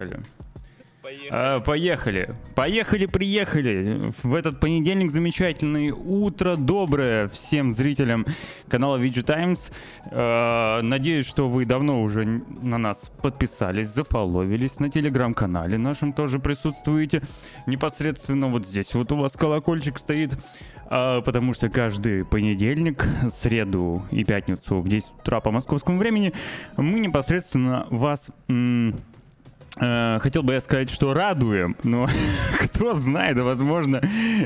Поехали. А, поехали. Поехали, приехали. В этот понедельник замечательный. Утро доброе всем зрителям канала VG Times. А, надеюсь, что вы давно уже на нас подписались, зафоловились. На телеграм-канале нашем тоже присутствуете. Непосредственно вот здесь вот у вас колокольчик стоит. А, потому что каждый понедельник, среду и пятницу в 10 утра по московскому времени мы непосредственно вас... М- хотел бы я сказать, что радуем, но кто знает, возможно,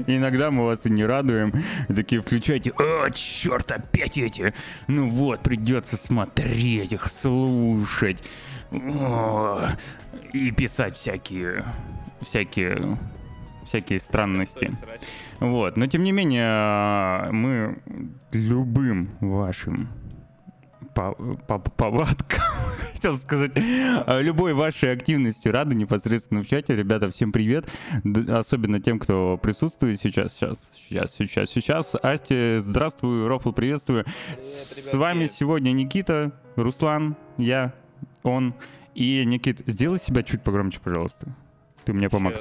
иногда мы вас и не радуем. Такие включайте, о, черт, опять эти. Ну вот, придется смотреть их, слушать. О, и писать всякие, всякие, всякие странности. Вот, но тем не менее, мы любым вашим повадкам, хотел сказать, э, любой вашей активности рады непосредственно в чате. Ребята, всем привет. Особенно тем, кто присутствует сейчас, сейчас, сейчас, сейчас, сейчас. Асти, здравствуй, Рофл, приветствую. Привет, С вами сегодня Никита, Руслан, я, он и Никит. Сделай себя чуть погромче, пожалуйста. Ты мне помог.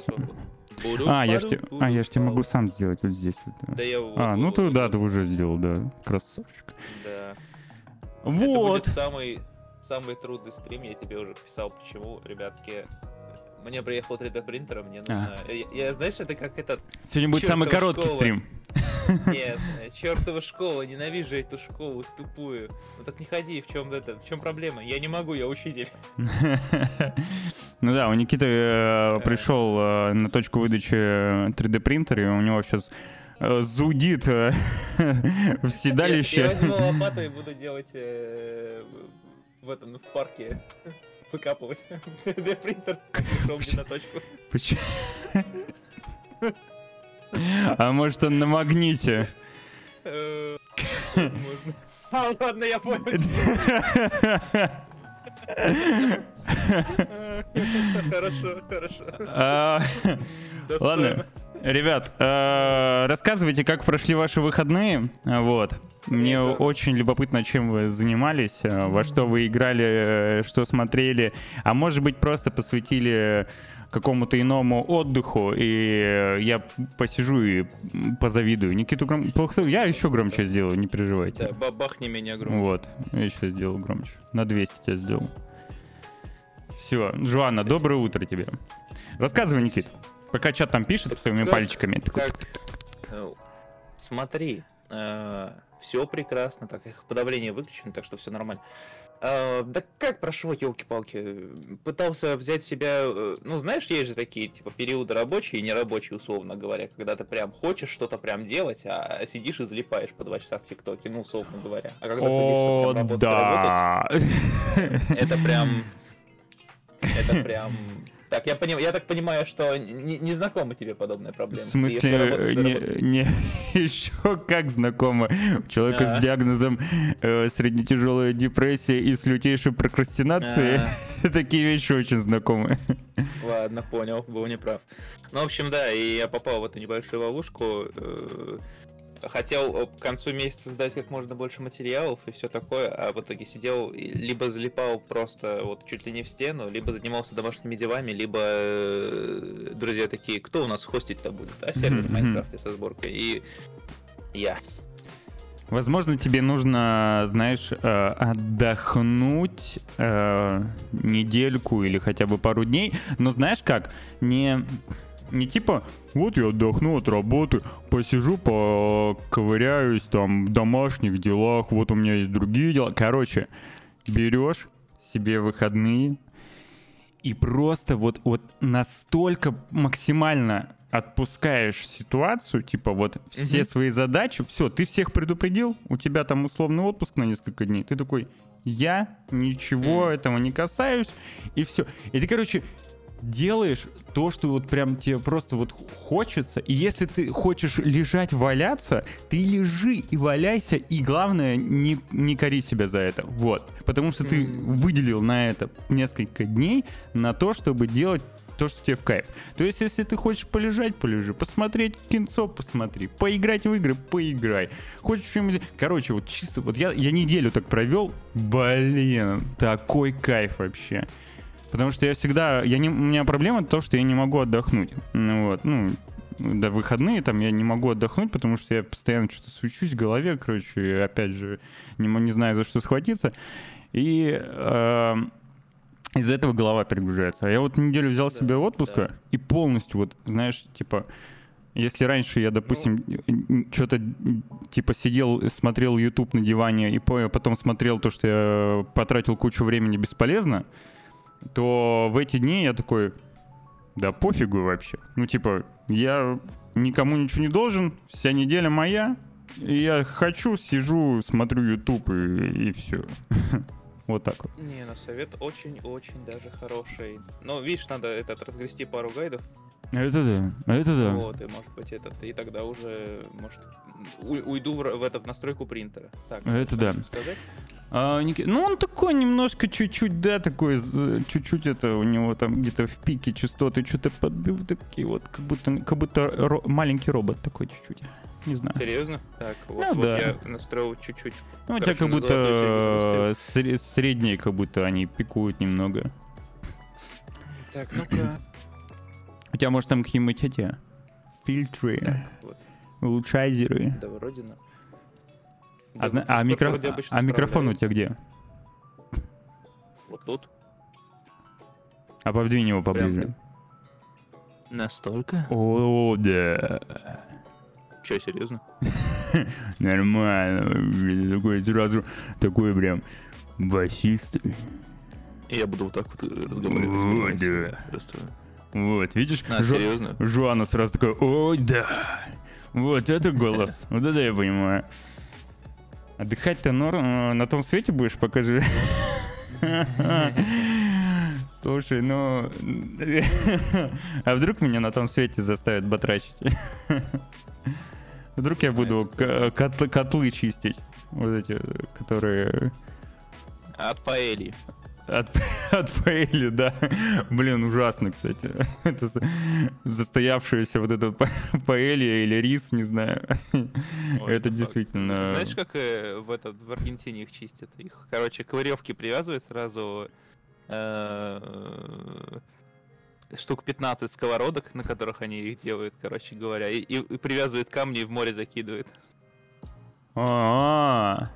А, я ж, те, а, я ж тебе могу сам сделать вот здесь. Вот, да. да я а, ну ты, да, ты уже сделал, да. Красавчик. Да. Вот. Это будет самый, самый трудный стрим, я тебе уже писал, почему, ребятки. Мне приехал 3D принтер, мне нужно... А. Я, я, знаешь, это как этот... Сегодня будет самый короткий школа. стрим. Нет, чертова школа, ненавижу эту школу тупую. Ну так не ходи, в чем это, в чем проблема? Я не могу, я учитель. Ну да, у Никиты э, пришел э, на точку выдачи 3D принтера, и у него сейчас Э, зудит э, в седалище. Я, возьму лопату и буду делать э, в этом, в парке выкапывать 3D-принтер, пришел мне на точку. Почему? А может он на магните? Возможно. А, ладно, я понял. Хорошо, хорошо. А, ладно. Ребят, э, рассказывайте, как прошли ваши выходные. Вот. Мне Это... очень любопытно, чем вы занимались, э, во что вы играли, э, что смотрели. А может быть, просто посвятили какому-то иному отдыху, и я посижу и позавидую. Никиту гром... Я еще громче сделаю, не переживайте. Да, бабахни меня громче. Вот, я еще сделал громче. На 200 тебя сделал. Все, Жуанна, доброе утро тебе. Рассказывай, Никит. Пока чат там пишет своими пальчиками. Как... Ну, смотри, э, все прекрасно, так их подавление выключено, так что все нормально. Э, да как прошло, елки-палки? Пытался взять себя, э, ну знаешь, есть же такие типа периоды рабочие и нерабочие, условно говоря, когда ты прям хочешь что-то прям делать, а сидишь и залипаешь по два часа в ТикТоке, ну условно говоря. А когда О, ты работать, да. работать, это прям, это прям так, я, поним, я так понимаю, что не, не знакома тебе подобная проблема. В смысле, работаешь, не, не, еще как знакома. Человека а. с диагнозом э, среднетяжелая депрессия и с лютейшей прокрастинацией. А. Такие вещи очень знакомы. Ладно, понял, был неправ. Ну, в общем, да, и я попал в эту небольшую ловушку. Э, хотел э, к концу месяца сдать как можно больше материалов и все такое, а в итоге сидел либо залипал просто вот чуть ли не в стену, либо занимался домашними делами, либо э, друзья такие, кто у нас хостить-то будет, а? Сервер Майнкрафта со сборкой, и я. Возможно, тебе нужно, знаешь, э, отдохнуть недельку или хотя бы пару дней, но знаешь как, не не типа, вот я отдохну от работы, посижу, поковыряюсь там в домашних делах, вот у меня есть другие дела. Короче, берешь себе выходные и просто вот, вот настолько максимально отпускаешь ситуацию, типа вот все угу. свои задачи, все, ты всех предупредил, у тебя там условный отпуск на несколько дней, ты такой, я ничего этого не касаюсь, и все. И ты, короче, делаешь то, что вот прям тебе просто вот хочется. И если ты хочешь лежать, валяться, ты лежи и валяйся, и главное, не, не кори себя за это. Вот. Потому что ты выделил на это несколько дней на то, чтобы делать то, что тебе в кайф. То есть, если ты хочешь полежать, полежи. Посмотреть кинцо, посмотри. Поиграть в игры, поиграй. Хочешь что-нибудь... Короче, вот чисто... Вот я, я неделю так провел. Блин, такой кайф вообще. Потому что я всегда... Я не, у меня проблема то, что я не могу отдохнуть. Ну, вот, ну, до выходные там я не могу отдохнуть, потому что я постоянно что-то свечусь в голове, короче, и опять же, не, не знаю, за что схватиться. И э, из-за этого голова перегружается. А я вот неделю взял Да, себе отпуска да. и полностью вот, знаешь, типа, если раньше я, допустим, что-то типа сидел, смотрел YouTube на диване и по- потом смотрел то, что я потратил кучу времени бесполезно, то в эти дни я такой, да пофигу вообще. Ну, типа, я никому ничего не должен, вся неделя моя, и я хочу, сижу, смотрю YouTube и, все. Вот так вот. Не, на совет очень-очень даже хороший. Но, видишь, надо этот разгрести пару гайдов. Это да, это да. Вот, и может быть этот, и тогда уже, может, у- уйду в, в это в настройку принтера. Так, Это да. Сказать? А, Ну, он такой немножко чуть-чуть, да, такой, чуть-чуть это у него там где-то в пике частоты что-то подбил, такие вот, как будто, как будто ро- маленький робот такой чуть-чуть. Не знаю. Серьезно? Так, вот, Ну вот да. я настроил чуть-чуть. Ну, у тебя как будто э, сре- средние, как будто они пикуют немного. Так, ну-ка. У тебя, может, там какие-нибудь эти фильтры, Так, вот, улучшайзеры. да, вроде на. А, Да, а микро- а микрофон у тебя где? Вот тут. А подвинь его поближе. Настолько? О, да. Че, серьезно? Нормально. Такой сразу, такой прям басистый. Я буду вот так вот разговаривать. да. Просто. Вот, видишь? А, Жо- серьезно? Жуана сразу такой, ой, да. Вот это голос. Вот это я понимаю. Отдыхать-то норм, э, на том свете будешь, покажи. Слушай, ну... А вдруг меня на том свете заставят батрачить? Вдруг я буду котлы чистить. Вот эти, которые От паэльи. От, от паэли, да. Блин, ужасно, кстати. Это за- застоявшаяся вот эта па- паэлья или рис, не знаю. Ой, Это ну, действительно... Знаешь, как э, в, этот, в Аргентине их чистят? Их, короче, к веревке привязывают сразу э, штук 15 сковородок, на которых они их делают, короче говоря, и, и- и привязывают камни и в море закидывают. А,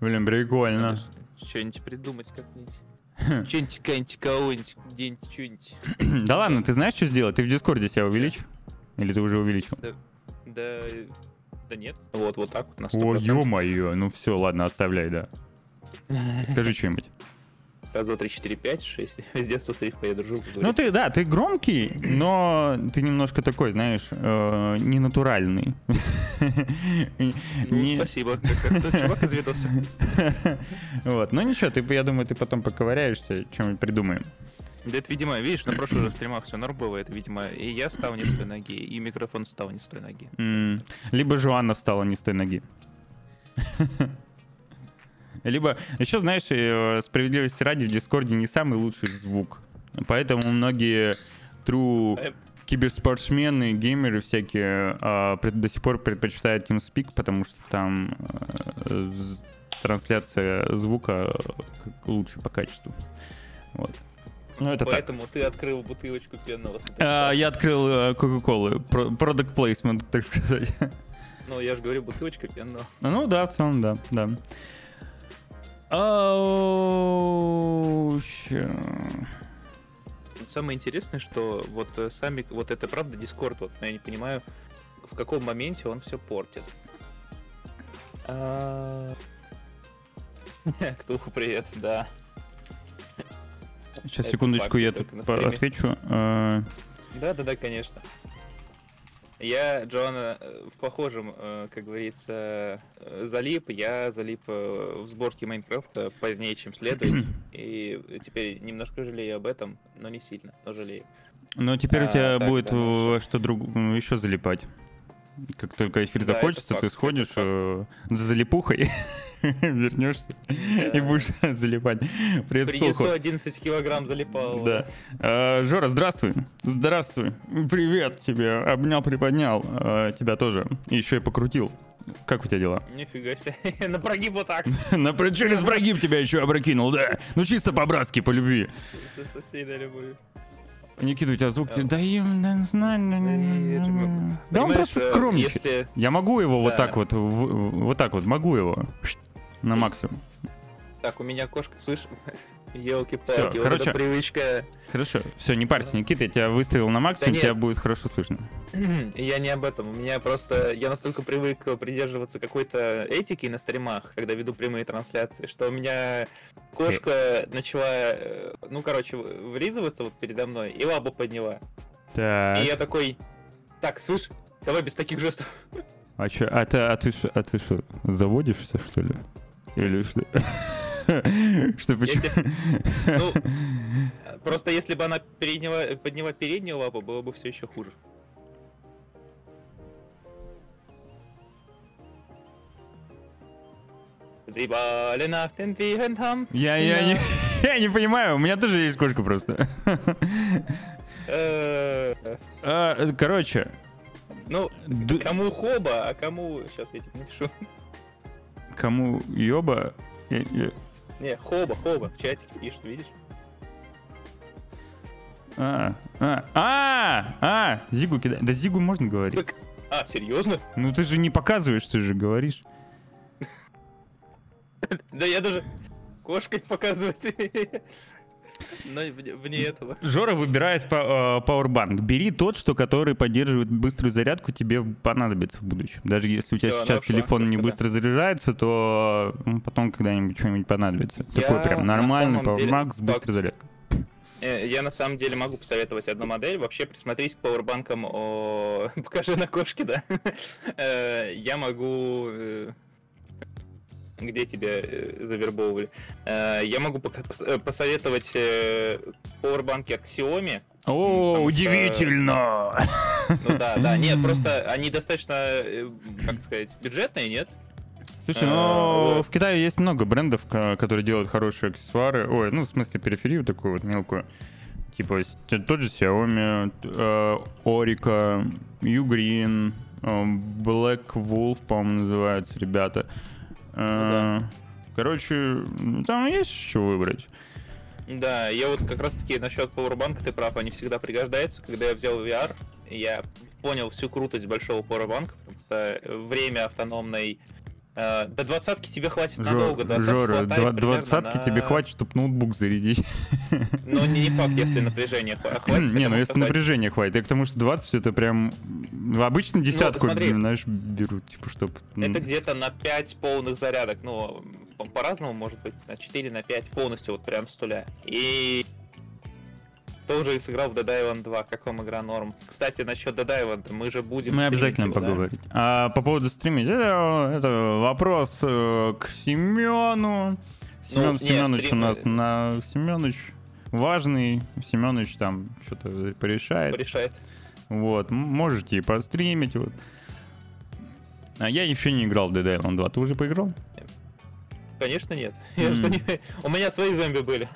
Блин, прикольно. Что-нибудь придумать как-нибудь. Что-нибудь, какая-нибудь кого-нибудь, где-нибудь, что-нибудь. Да ладно, ты знаешь, что сделать? Ты в Дискорде себя увеличь? Или ты уже увеличил? Да, да нет. Вот, вот так вот на 100%. О, ё-моё, ну все, ладно, оставляй, да. Скажи что-нибудь. Раз, два, три, четыре, пять, шесть. С детства с рифмой я как Ну ты, да, ты громкий, но ты немножко такой, знаешь, э, ненатуральный. Ну, спасибо. Как, тот чувак из видоса. Вот, ну ничего, ты, я думаю, ты потом поковыряешься, чем-нибудь придумаем. Да это, видимо, видишь, на прошлых же стримах все норм было, это, видимо, и я встал не с той ноги, и микрофон встал не с той ноги. Либо Жуанна встала не с той ноги. Либо, еще знаешь, э, справедливости ради, в Дискорде не самый лучший звук. Поэтому многие true Э, киберспортсмены, геймеры всякие а, пред- до сих пор предпочитают TeamSpeak, потому что там э, трансляция звука лучше по качеству. Вот. Ну, это так. Поэтому ты открыл бутылочку пенного. А, я открыл Coca-Cola, product placement, так сказать. Ну, я же говорю, бутылочка пенного. Ну да, в целом, да, да. Ща. Самое интересное, что вот э, сами, вот это правда Дискорд, вот но я не понимаю, в каком моменте он все портит. А, Ктулху, привет, да. Сейчас, секундочку, я тут отвечу. Э, Да, да, да, конечно. Я, Джоанна, э, в похожем, э, как говорится, э, залип. Я залип в сборке Майнкрафта позднее, чем следует. И теперь немножко жалею об этом, но не сильно, но жалею. Но теперь у А, тебя так, будет да, ну, что друг еще залипать. Как только эфир Да, закончится, ты сходишь за залипухой, вернешься и будешь залипать. Привет, Принесу Ктулху. 11 килограмм залипал. Да. Э, Жора, здравствуй. Здравствуй. Привет тебе. Обнял, приподнял. Э, Тебя тоже. И еще и покрутил. Как у тебя дела? Нифига себе. На прогиб вот так. На через прогиб тебя еще опрокинул, да. Ну чисто по-братски, по любви. Со всей любовью. Никита, у тебя звук... Да. Да им, да, знаю, Да он просто скромничает. Я могу его вот так вот, вот так вот, могу его на максимум. Так, у меня кошка, слышь, елки-палки, вот короче. эта привычка. Хорошо, все, не парься, Никита, я тебя выставил на максимум, нет. тебя будет хорошо слышно. Я не об этом. У меня просто я настолько привык придерживаться какой-то этики на стримах, когда веду прямые трансляции, что у меня кошка начала, э, ну короче, в- вылизываться вот передо мной и лабу подняла. Так, И я такой, так, слышь, давай без таких жестов. а чё, а ты, а ты, а ты что, заводишься, что ли? Или что? Что, почему? Ну, Просто если бы она переднего, подняла переднюю лапу, было бы все еще хуже. Я, я, не, я не понимаю, у меня тоже есть кошка просто. Э, А, Короче, Ну, кому хоба, а кому... Сейчас я тебе напишу. Кому ёба... я- я- Не, хоба, хоба, в чатике пишет, видишь? А, а, а, а, Зигу кидай. Да Зигу можно говорить. Так, а, серьезно? Ну ты же не показываешь, ты же говоришь. Да я даже кошкой показывает. Но вне этого. Жора выбирает па- э, Powerbank. Бери тот, что который поддерживает быструю зарядку, тебе понадобится в будущем. Даже если у тебя Всё, сейчас нашла, телефон не быстро заряжается, то ну, потом когда-нибудь что-нибудь понадобится. Я Такой прям на нормальный деле- Powerbank с быстрой зарядкой. Э, Я на самом деле могу посоветовать одну модель. Вообще присмотрись к пауэрбанкам. О... Покажи на кошке, да. Э, Я могу... Где тебя э, завербовывали? Э, Я могу э, посоветовать пауэрбанки от Xiaomi. О, потому что- удивительно! Ну да, да. Нет, просто они достаточно, как сказать, бюджетные, нет? Слушай, А, ну вот. в Китае есть много брендов, которые делают хорошие аксессуары. Ой, ну в смысле периферию такую вот мелкую. Типа тот же Xiaomi, Orica, Ugreen, Black Wolf, по-моему, называются ребята. Э, да. Короче, ну, там есть что выбрать. Да, я вот как раз таки насчет пауэрбанка, ты прав, они всегда пригождаются. Когда я взял VR, я понял всю крутость большого потому что время автономной... э, до двадцатки тебе хватит Жор- надолго, двадцатки Жора, двадцатки на- тебе хватит, чтобы ноутбук зарядить. Ну, не, не факт, если напряжение хва- хватит. Не, ну если напряжение хватит. Я к тому, что 20 это прям... ну, Обычно десятку, смотри. знаешь, берут, типа, чтобы... Это где-то на 5 полных зарядок, ну, по- по-разному, может быть, на 4, на 5 полностью, вот прям с нуля. И тоже сыграл в Dead Island 2, как вам игра норм. Кстати, насчет Dead Island, мы же будем... Мы обязательно его, да? поговорим. А по поводу стримить, это, это вопрос э, к Семену. Семен нет, Семенович у стрим, нас на Семенович важный. Семенович там что-то порешает. Порешает. Вот, можете и постримить. Вот. А я еще не играл в Dead Island 2. Ты уже поиграл? Конечно, нет. Я не- У меня свои зомби были.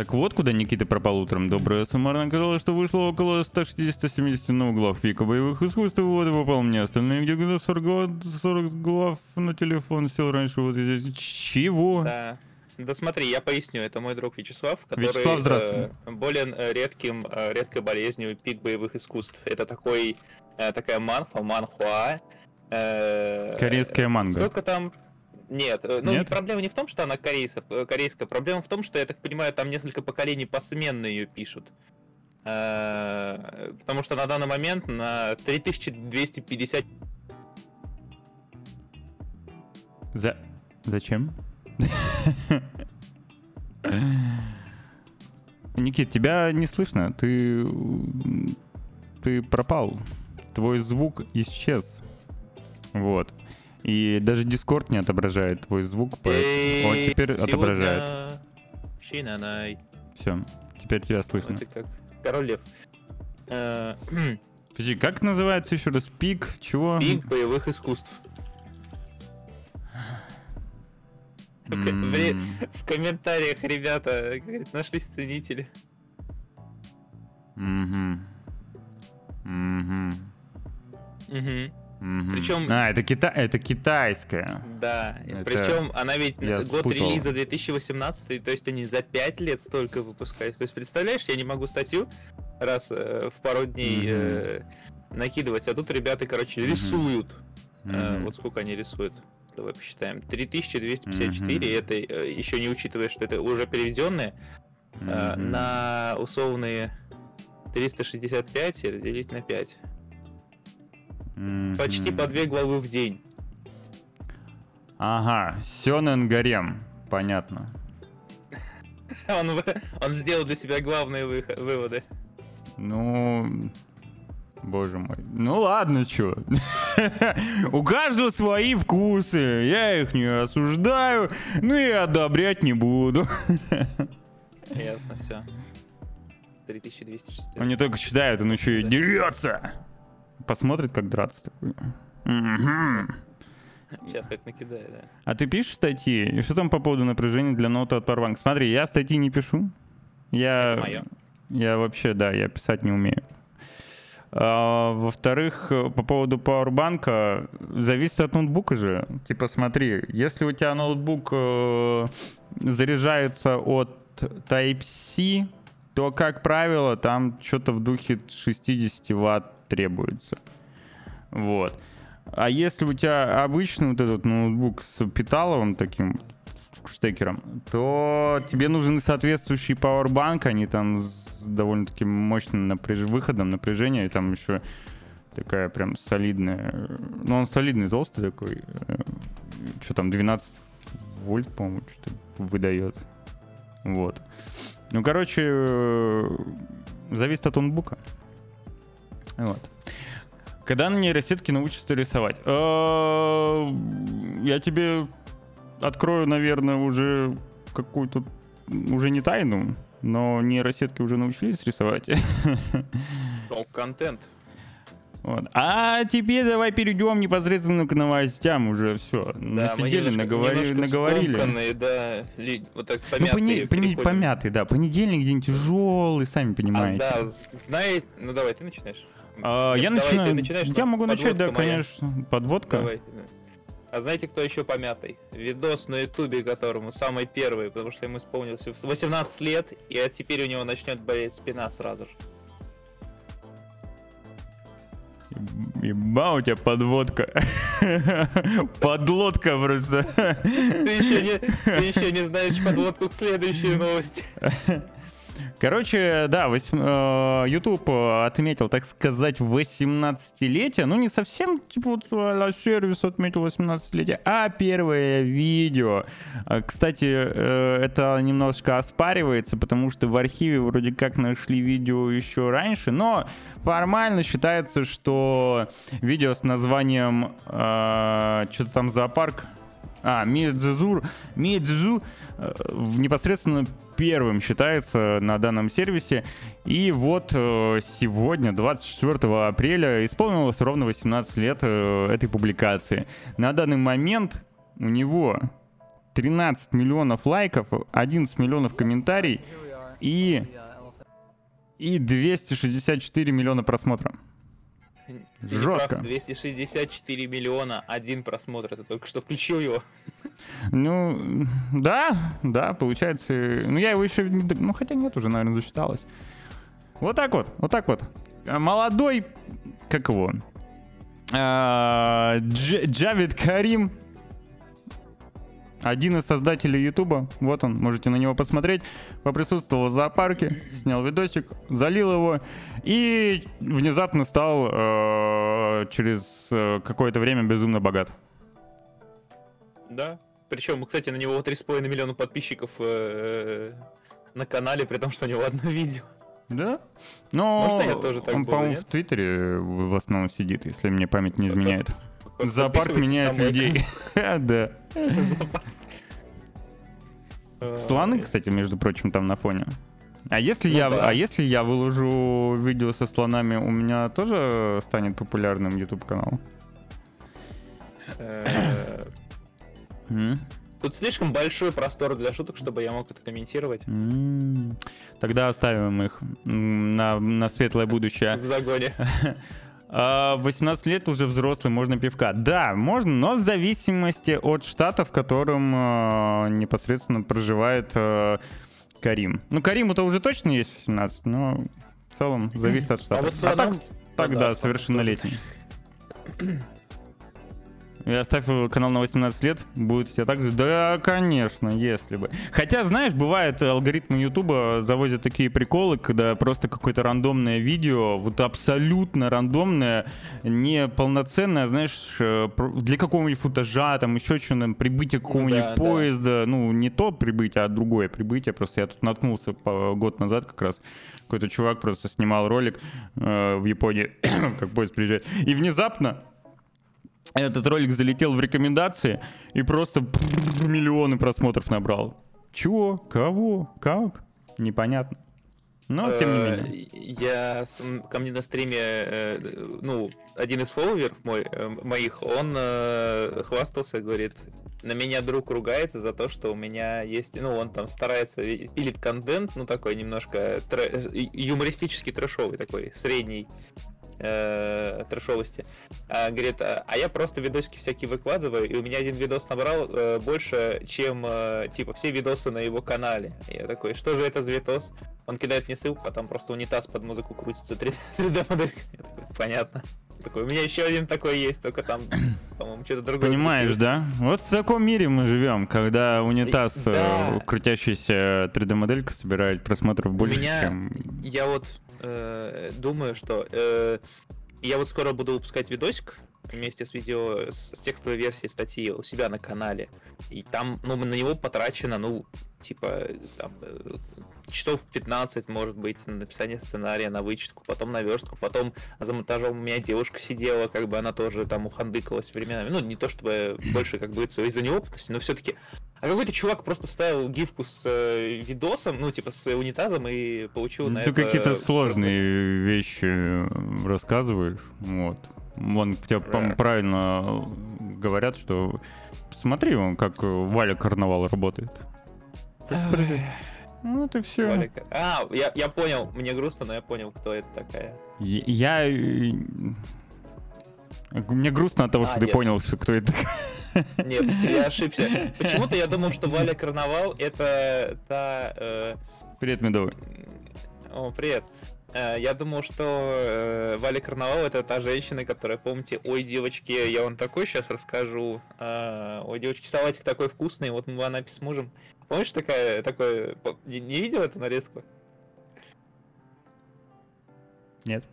Так вот, куда Никита пропал утром. Доброе суммарно казалось, что вышло около 160-170 на углах пика боевых искусств, и вот и попал мне. Остальные где где 40 глав, 40 глав на телефон сел раньше, вот здесь. Чего? Да. Да смотри, я поясню, это мой друг Вячеслав, который Вячеслав, здравствуй. э, болен э, редким, э, редкой болезнью пик боевых искусств. Это такой, э, такая манхва, манхуа. э, Корейская манга. Сколько там? Нет, э, ну Нет? проблема не в том, что она корейса, э, корейская, проблема в том, что, я так понимаю, там несколько поколений посменно ее пишут. Э, Потому что на данный момент на 3250 За... Зачем? Никит, тебя не слышно. Ты... Ты пропал. Твой звук исчез. Вот. И даже Дискорд не отображает твой звук. поэтому- Вот теперь отображает. Шинанай. Все, теперь тебя слышно. Это как король лев. Э, Подожди, как называется еще раз? Пик? Чего? Пик боевых искусств. В комментариях, ребята, как говорится, нашлись ценители. мгм. Мгм. Мгм. Мгм. Причем- А, это, кита... это китайская. Да, Это причем она ведь я год спутал. релиза 2018, то есть они за 5 лет столько выпускают. То есть представляешь, я не могу статью раз э, в пару дней Мгм. э, накидывать, а тут ребята, короче, Мгм. рисуют. Э, Мгм. вот сколько они рисуют. Давай посчитаем. 3254, Мгм. это э, еще не учитывая, что это уже переведенные, э, Мгм. на условные 365 и разделить на 5. Почти Мгм. по две главы в день. Ага, Сёнэн Гарем. Понятно. Он, он сделал для себя главные выхо- выводы. Ну, боже мой. Ну ладно, чё. У каждого свои вкусы. Я их не осуждаю, ну и одобрять не буду. Ясно, все. 3260. Он не только читает, он еще и дерется. Посмотрит, как драться такой. Сейчас как накидаю, да. А ты пишешь статьи? И что там по поводу напряжения для ноута от Powerbank? Смотри, я статьи не пишу. Я, Это я вообще, да, я писать не умею. А, во-вторых, по поводу пауэрбанка, зависит от ноутбука же. Типа, смотри, если у тебя ноутбук э, заряжается от Type-C, то, как правило, там что-то в духе 60 ватт требуется. Вот. А если у тебя обычный вот этот ноутбук с питаловым таким штекером, то тебе нужен соответствующий пауэрбанк, они там с довольно-таки мощным напряж... выходом напряжения, и там еще такая прям солидная, э, ну он солидный, толстый такой, что там, 12 вольт, по-моему, что-то выдает. Вот. Ну, короче, э, зависит от ноутбука. Вот. Когда на нейросетке научатся рисовать? Э, Я тебе открою, наверное, уже какую-то уже не тайну, но нейросетки уже научились рисовать. О, контент. Вот. А теперь давай перейдем непосредственно к новостям уже все. Да, Насидели, немножко- наговорили, немножко наговорили. да, ли- вот так Ну, помятые пони- пони- переходим. помятый, да. Понедельник день тяжелый, сами А, понимаете. да, знаете, ну давай, ты начинаешь. А, я Давай, начинаю. я могу начать, да, моя. конечно. Подводка. Давай. да. А знаете, кто еще помятый? Видос на ютубе, которому самый первый, потому что ему исполнилось 18 лет, и теперь у него начнет болеть спина сразу же. Еба у тебя подводка. Подлодка просто. Ты еще не, ты еще не знаешь подводку к следующей новости. Короче, да, восьм- э, YouTube э, отметил, так сказать, 18-летие. Ну, не совсем, типа, вот сервис отметил 18-летие, а первое видео. А, Кстати, э, это немножко оспаривается, потому что в архиве вроде как нашли видео еще раньше, но формально считается, что видео с названием э, что-то там зоопарк, а, Мидзузур, Мидзу э, непосредственно первым считается на данном сервисе. И вот э, сегодня, 24 апреля, исполнилось ровно 18 лет э, этой публикации. На данный момент у него 13 миллионов лайков, 11 миллионов комментариев и, и 264 миллиона просмотров. Жестко. прав, 264 миллиона, один просмотр, это только что включил его. Ну, да, да, получается. Ну, я его еще не... Ну, хотя нет, уже, наверное, засчиталось. Вот так вот, вот так вот. А, Молодой, как его? А, Дж- Джавид Карим. Один из создателей Ютуба. Вот он, можете на него посмотреть. Поприсутствовал в зоопарке, снял видосик, залил его. И внезапно стал э, через э, какое-то время безумно богат. Да. Причем, кстати, на него 3,5 миллиона подписчиков э, на канале, при том, что у него одно видео. Да? Но Может, я тоже так он, по-моему, в Твиттере в основном сидит, если мне память не изменяет. Зоопарк меняет людей. Да. Э, Слоны, кстати, между прочим, там на фоне. А если Ну я, да. а если я выложу видео со слонами, у меня тоже станет популярным YouTube канал? Э, Тут слишком большой простор для шуток, чтобы я мог это комментировать. Тогда оставим их на, на светлое будущее. В загоне. А, 18 лет уже взрослый, можно пивка. Да, можно, но в зависимости от штата, в котором а, непосредственно проживает а, Карим. Ну, Кариму-то уже точно есть 18, но в целом зависит от штата. А вот равно- так, так, Ну да, да, совершеннолетний. И оставь канал на 18 лет, будет у тебя так же? Да, конечно, если бы. Хотя, знаешь, бывает, алгоритмы Ютуба завозят такие приколы, когда просто какое-то рандомное видео, вот абсолютно рандомное, не полноценное, знаешь, э, для какого-нибудь футажа, там еще что-нибудь, прибытие какого-нибудь да, да. поезда, ну, не то прибытие, а другое прибытие. Просто я тут наткнулся год назад как раз. Какой-то чувак просто снимал ролик э, в Японии, как поезд приезжает. И внезапно этот ролик залетел в рекомендации и просто миллионы просмотров набрал. Чего? Кого? Как? Непонятно. Но, тем не Э, менее. Я с- м, ко мне на стриме, э, ну, один из фолловеров мой, э, моих, он э, хвастался, говорит, на меня друг ругается за то, что у меня есть, ну, он там старается, пилит контент, ну, такой немножко тре- и- юмористический трэшовый такой, средний э, трэшовости. А, говорит, а, а я просто видосики всякие выкладываю, и у меня один видос набрал э, больше, чем, э, типа, все видосы на его канале. Я такой, что же это за видос? Он кидает мне ссылку, а там просто унитаз под музыку крутится 3D модель. Я такой, понятно. Такой, у меня еще один такой есть, только там, по-моему, что-то другое. Понимаешь, да? Вот в таком мире мы живем, когда унитаз, э, Да. крутящаяся 3D-моделька собирает просмотров больше, меня- чем... Я вот э, думаю, что э, я вот скоро буду выпускать видосик вместе с видео, с, с текстовой версией статьи у себя на канале. И там, ну, на него потрачено, ну, типа, там, э, часов 15, может быть, на написание сценария, на вычетку, потом на верстку, потом за монтажом у меня девушка сидела, как бы она тоже там ухандыкалась временами. Ну, не то чтобы больше, как бы, из-за неопытности, но все-таки а какой-то чувак просто вставил гифку с э, видосом, ну, типа, с унитазом и получил на Ты это... какие-то просто- сложные вещи э, рассказываешь, вот. Вон по-моему, Да. правильно говорят, что смотри, как э, Валя Карнавал работает. Ну, это все. Валика. А, я, я понял, мне грустно, но я понял, кто это такая. Я... э, Мне грустно от того, А, что ты нет. понял, что кто это. Нет, я ошибся. Почему-то я думал, что Валя Карнавал это та... э, Привет, Медовый. О, привет. Э, Я думал, что э, Валя Карнавал это та женщина, которая, помните, ой, девочки, я вам такой сейчас расскажу. А, Ой, девочки, салатик такой вкусный, вот мы она с мужем. Помнишь, такая, такое, не, не видел эту нарезку? Нет.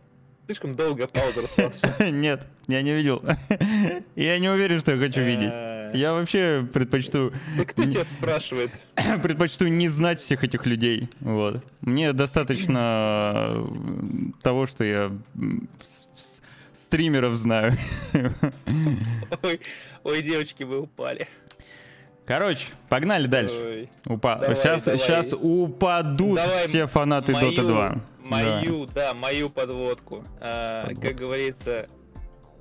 Слишком долго пауза рассматривался. Нет, я не видел. Я не уверен, что я хочу видеть. Я вообще предпочту Да кто тебя спрашивает? предпочту не знать всех этих людей. Вот. Мне достаточно э, того, что я стримеров знаю. Ой, ой, девочки, вы упали. Короче, погнали дальше. Ой. Упа... Давай, сейчас, давай. сейчас упадут Давай все фанаты Dota 2. Мою, да, мою подводку. А, Подводку. как говорится,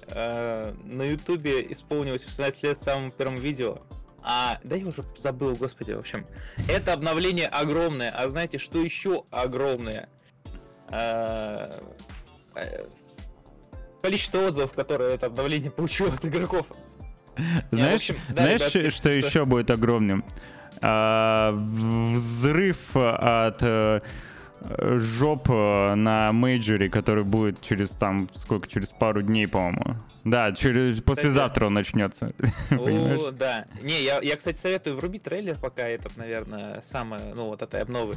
а, на Ютубе исполнилось 18 лет самому первому видео. А, да я уже забыл, господи, в общем. Это обновление огромное. А знаете, что еще огромное? А, э, количество отзывов, которые это обновление получило от игроков. Знаешь, общем, да, знаешь, ребятки, что еще будет огромным? А, взрыв от э, жоп э, на мейджоре, который будет через там сколько, через пару дней, по-моему. Да, через послезавтра он начнется. О, да. Не, я, я, кстати, советую врубить трейлер, пока этот, наверное, самое, ну, вот этой обновы.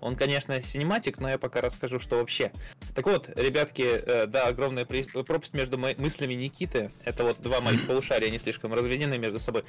Он, конечно, синематик, но я пока расскажу, что вообще. Так вот, ребятки, э, да, огромная при- пропасть между мо- мыслями Никиты. Это вот два моих полушария, они слишком разведены между собой.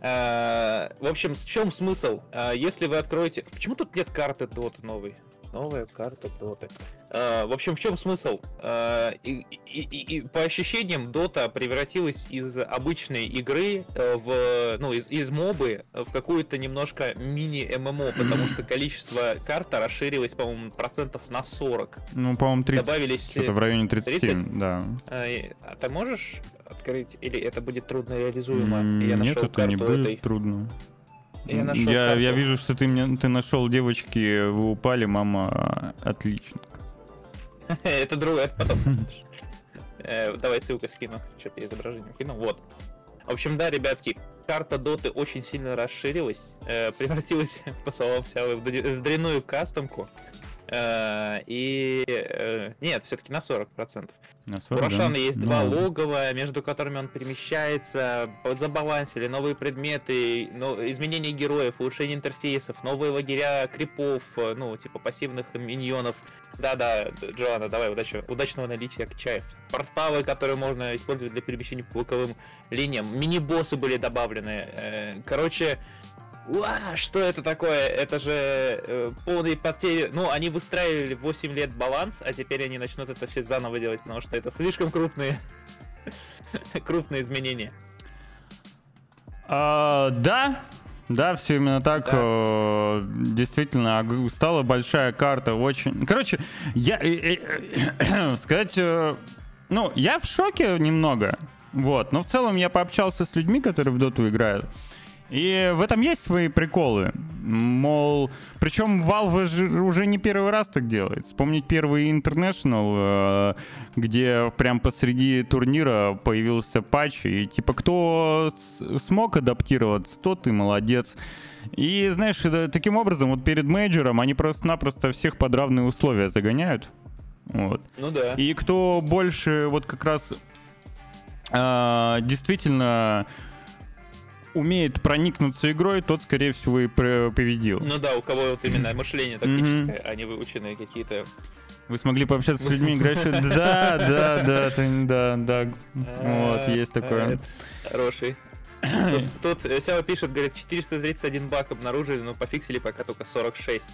Э, В общем, в чем смысл? Э, Если вы откроете... Почему тут нет карты Dota новой? Новая карта Dota. Э, В общем, в чем смысл? Э, И, и- и- и по ощущениям, Dota превратилась из обычной игры э, в, ну, из, из мобы в какую-то немножко мини-ММО, потому что количество карт расширилось, по-моему, процентов на 40. Ну, по-моему, 30. Добавились... Что-то в районе 30, 30? да. э, А ты можешь открыть? Или это будет трудно реализуемо? И я Нет, нашел это не карту будет этой. трудно. Я нашел я, я вижу, что ты мне ты нашел девочки, вы упали, мама, отлично. Это другое, потом. Э, давай ссылку скину. Что-то я изображение кину. Вот. В общем, да, ребятки, карта доты очень сильно расширилась, э, превратилась, по словам Сявы, в дрянную кастомку. Э, и э, нет, все-таки на 40%. На 40, У Рошана да? есть ну, два логова, между которыми он перемещается, забалансили новые предметы, но, изменения героев, улучшение интерфейсов, новые лагеря крипов, э, ну, типа пассивных миньонов. Да-да, Джоанна, давай, удачи, удачного наличия чаев. Порталы, которые можно использовать для перемещения по боковым линиям. Мини-боссы были добавлены. Короче, Уа, что это такое? Это же э, полные потери. Ну, они выстраивали 8 лет баланс, а теперь они начнут это все заново делать, потому что это слишком крупные, крупные изменения. А, да, да, все именно так. Да. Э, действительно, стала большая карта. Очень. Короче, я э, э, сказать, ну, я в шоке немного. Вот, но в целом я пообщался с людьми, которые в доту играют. И в этом есть свои приколы. Мол, причем Valve же уже не первый раз так делает. Вспомнить первый International, э, где прям посреди турнира появился патч, и типа кто смог адаптироваться, тот и молодец. И знаешь, таким образом, вот перед мейджором они просто-напросто всех под равные условия загоняют. Вот. Ну да. И кто больше вот как раз э, действительно умеет проникнуться игрой, тот, скорее всего, и победил. Ну да, у кого вот именно мышление тактическое, а не выученные какие-то вы смогли пообщаться с людьми, играющими... Да, да, да, да, да. Вот, есть такое. Хороший. Тут, Сява пишет, говорит, 431 баг обнаружили, но пофиксили пока только 46.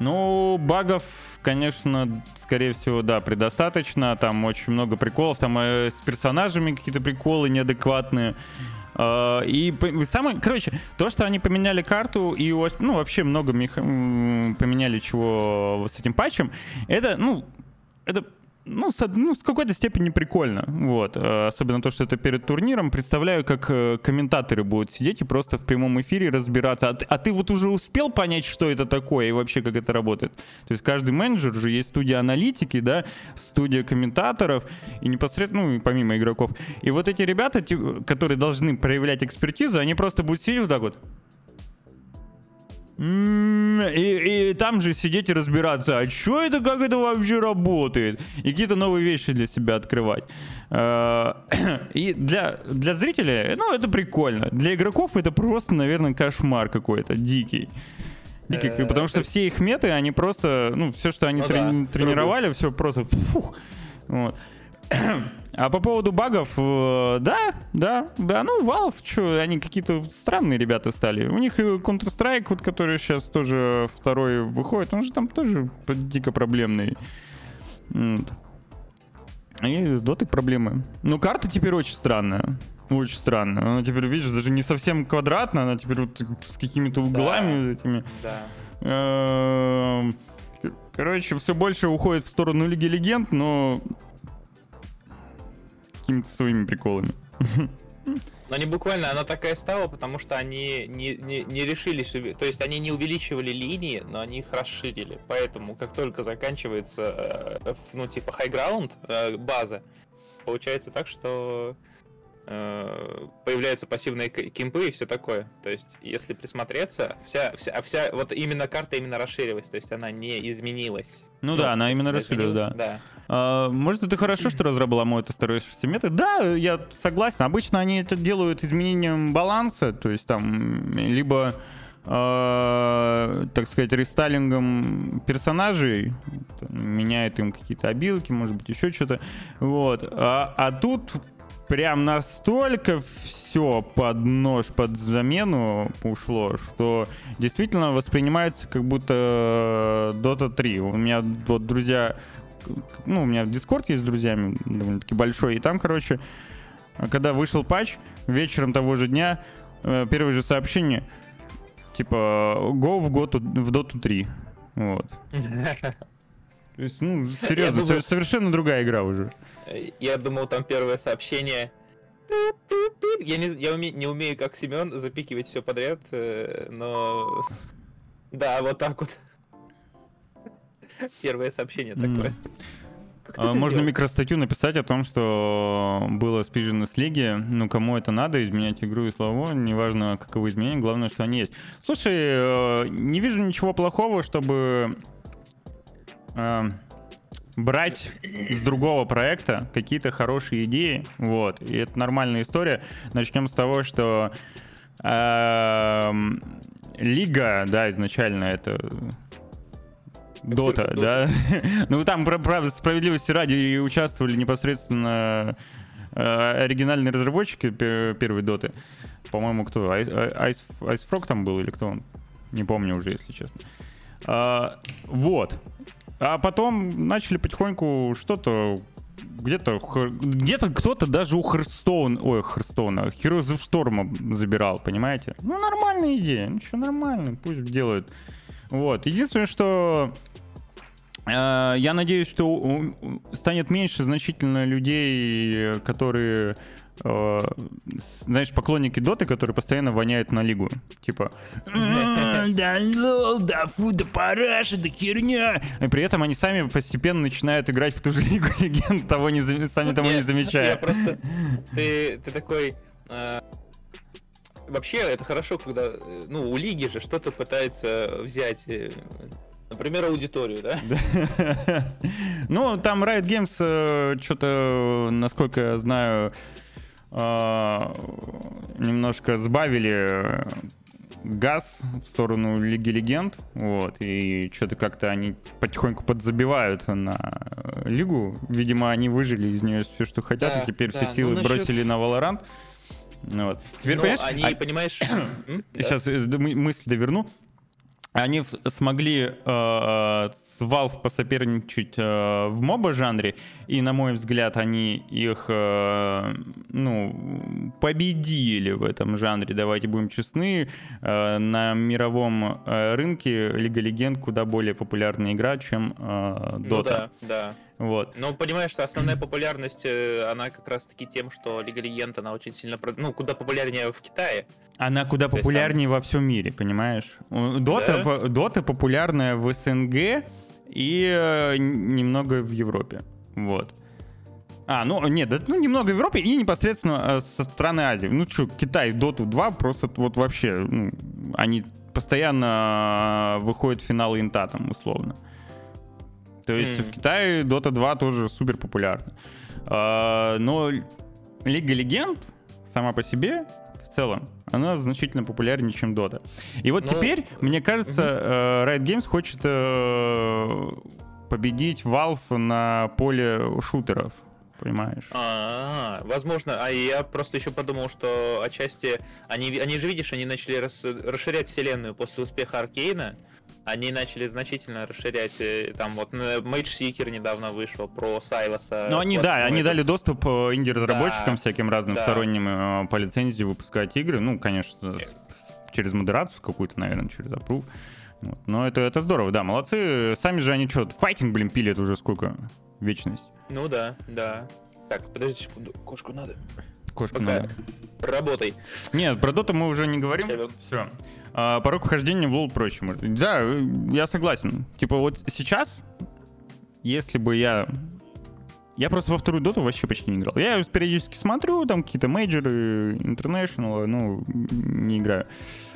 Ну, багов, конечно, скорее всего, да, предостаточно. Там очень много приколов. Там э, с персонажами какие-то приколы неадекватные. Uh, и самое, короче, то, что они поменяли карту и ну вообще много меха... поменяли чего с этим патчем, это, ну, это ну, с, ну, с какой-то степени прикольно. Вот. Э, особенно то, что это перед турниром. Представляю, как э, комментаторы будут сидеть и просто в прямом эфире разбираться. А ты, а ты вот уже успел понять, что это такое и вообще как это работает? То есть каждый менеджер же есть студия аналитики, да, студия комментаторов и непосредственно, ну, помимо игроков. И вот эти ребята, которые должны проявлять экспертизу, они просто будут сидеть вот так вот. И, и там же сидеть и разбираться, а что это, как это вообще работает, и какие-то новые вещи для себя открывать. Э, и для, для зрителей, ну, это прикольно. Для игроков это просто, наверное, кошмар какой-то, дикий. Дикий, э, потому что все их меты, они просто, ну, все, что они ну трени- тренировали, все просто фух. Вот. А по поводу багов, э, да, да, да, ну, Valve, что, они какие-то странные ребята стали. У них и Counter-Strike, вот, который сейчас тоже второй выходит, он же там тоже дико проблемный. И с дотой проблемы. Ну, карта теперь очень странная. Очень странная. Она теперь, видишь, даже не совсем квадратная, она теперь вот с какими-то углами да. этими. Да. Эм, короче, все больше уходит в сторону Лиги Легенд, но какими-то своими приколами. Но не буквально, она такая стала, потому что они не, не, не решились, то есть они не увеличивали линии, но они их расширили. Поэтому, как только заканчивается, э, ну, типа, ground, э, база, получается так, что э, появляются пассивные кемпы и все такое. То есть, если присмотреться, вся, вся, вся, вот именно карта именно расширилась, то есть она не изменилась. Ну, ну да, она именно расширилась, да. да. А, может, это хорошо, что разраб ломает старающийся метод? Да, я согласен. Обычно они это делают изменением баланса, то есть там либо э, так сказать, рестайлингом персонажей, меняет им какие-то обилки, может быть, еще что-то. Вот. А, а тут прям настолько все под нож, под замену ушло, что действительно воспринимается как будто Dota 3. У меня вот друзья, ну, у меня Discord есть с друзьями довольно-таки большой, и там, короче, когда вышел патч, вечером того же дня, э, первое же сообщение, типа, go в, Dota, в Dota 3. Вот. То есть, ну, серьезно, думаю... совершенно другая игра уже. Я думал, там первое сообщение. Я не, я уме, не умею, как Семен, запикивать все подряд, э, но... Да, вот так вот. Первое сообщение такое. А, можно сделал? микростатью написать о том, что было спижено с лиги. Ну, кому это надо, изменять игру и слова, неважно, каковы изменения, главное, что они есть. Слушай, э, не вижу ничего плохого, чтобы э, брать с другого проекта какие-то хорошие идеи, вот, и это нормальная история. Начнем с того, что э, Лига, да, изначально это Дота, да. ну там, правда, справедливости ради участвовали непосредственно э, оригинальные разработчики первой Доты. По-моему, кто? Ice, Ice, Ice Frog там был или кто он? Не помню уже, если честно. А, вот. А потом начали потихоньку что-то где-то где-то кто-то даже у Херстоун, ой, Херстоуна, Heroes of Storm забирал, понимаете? Ну, нормальная идея, что, нормально, пусть делают. Вот. Единственное, что э, я надеюсь, что станет меньше значительно людей, которые знаешь, поклонники доты, которые постоянно воняют на лигу. Типа, да лол, да фу, да параша, да херня. И при этом они сами постепенно начинают играть в ту же лигу легенд, того не, сами того не замечая. Просто... Ты, ты такой... Э, вообще, это хорошо, когда... Э, ну, у лиги же что-то пытается взять э, Например, аудиторию, да? ну, там Riot Games что-то, насколько я знаю, немножко сбавили газ в сторону Лиги Легенд, вот, и что-то как-то они потихоньку подзабивают на Лигу. Видимо, они выжили из нее все, что хотят, да, и теперь да. все силы ну, насчет... бросили на Valorant. Ну, вот. Теперь, Но понимаешь... Они, а... понимаешь... Сейчас э, мысль доверну они смогли э, с Valve посоперничать э, в моба жанре, и, на мой взгляд, они их э, ну, победили в этом жанре, давайте будем честны. Э, на мировом э, рынке Лига Легенд куда более популярная игра, чем э, Dota. Ну да, да. Вот. Ну, понимаешь, что основная популярность, э, она как раз-таки тем, что Лига Легенд, она очень сильно, ну, куда популярнее в Китае. Она куда То популярнее там... во всем мире, понимаешь? Дота, да? Дота популярная в СНГ и э, немного в Европе. Вот. А, ну нет, да, ну немного в Европе и непосредственно э, со страны Азии. Ну что, Китай, Доту 2 просто вот вообще, ну, они постоянно э, выходят в финалы инта там условно. То есть mm. в Китае Dota 2 тоже супер популярна. А, но Лига Легенд сама по себе в целом, она значительно популярнее, чем Dota. И вот ну, теперь, мне кажется, uh Riot Games хочет э, победить Valve на поле шутеров понимаешь? А, -а, -а возможно. А я просто еще подумал, что отчасти они, они же видишь, они начали рас, расширять вселенную после успеха Аркейна они начали значительно расширять, э, там вот Mage Seeker недавно вышел про Сайлоса. Ну они, да, они дали доступ э, инди-разработчикам да, всяким разным да. сторонним э, по лицензии выпускать игры, ну, конечно, с, через модерацию какую-то, наверное, через approve. Вот. Но это, это здорово, да, молодцы. Сами же они что, файтинг, блин, пилят уже сколько? Вечность. Ну да, да. Так, подожди секунду, кошку надо. Кошку Пока. надо. Работай. Нет, про доту мы уже не говорим. Все. А, порог вхождения в лол проще. Может. Да, я согласен. Типа вот сейчас, если бы я... Я просто во вторую доту вообще почти не играл. Я периодически смотрю, там какие-то мейджоры, интернешнл, ну, не играю.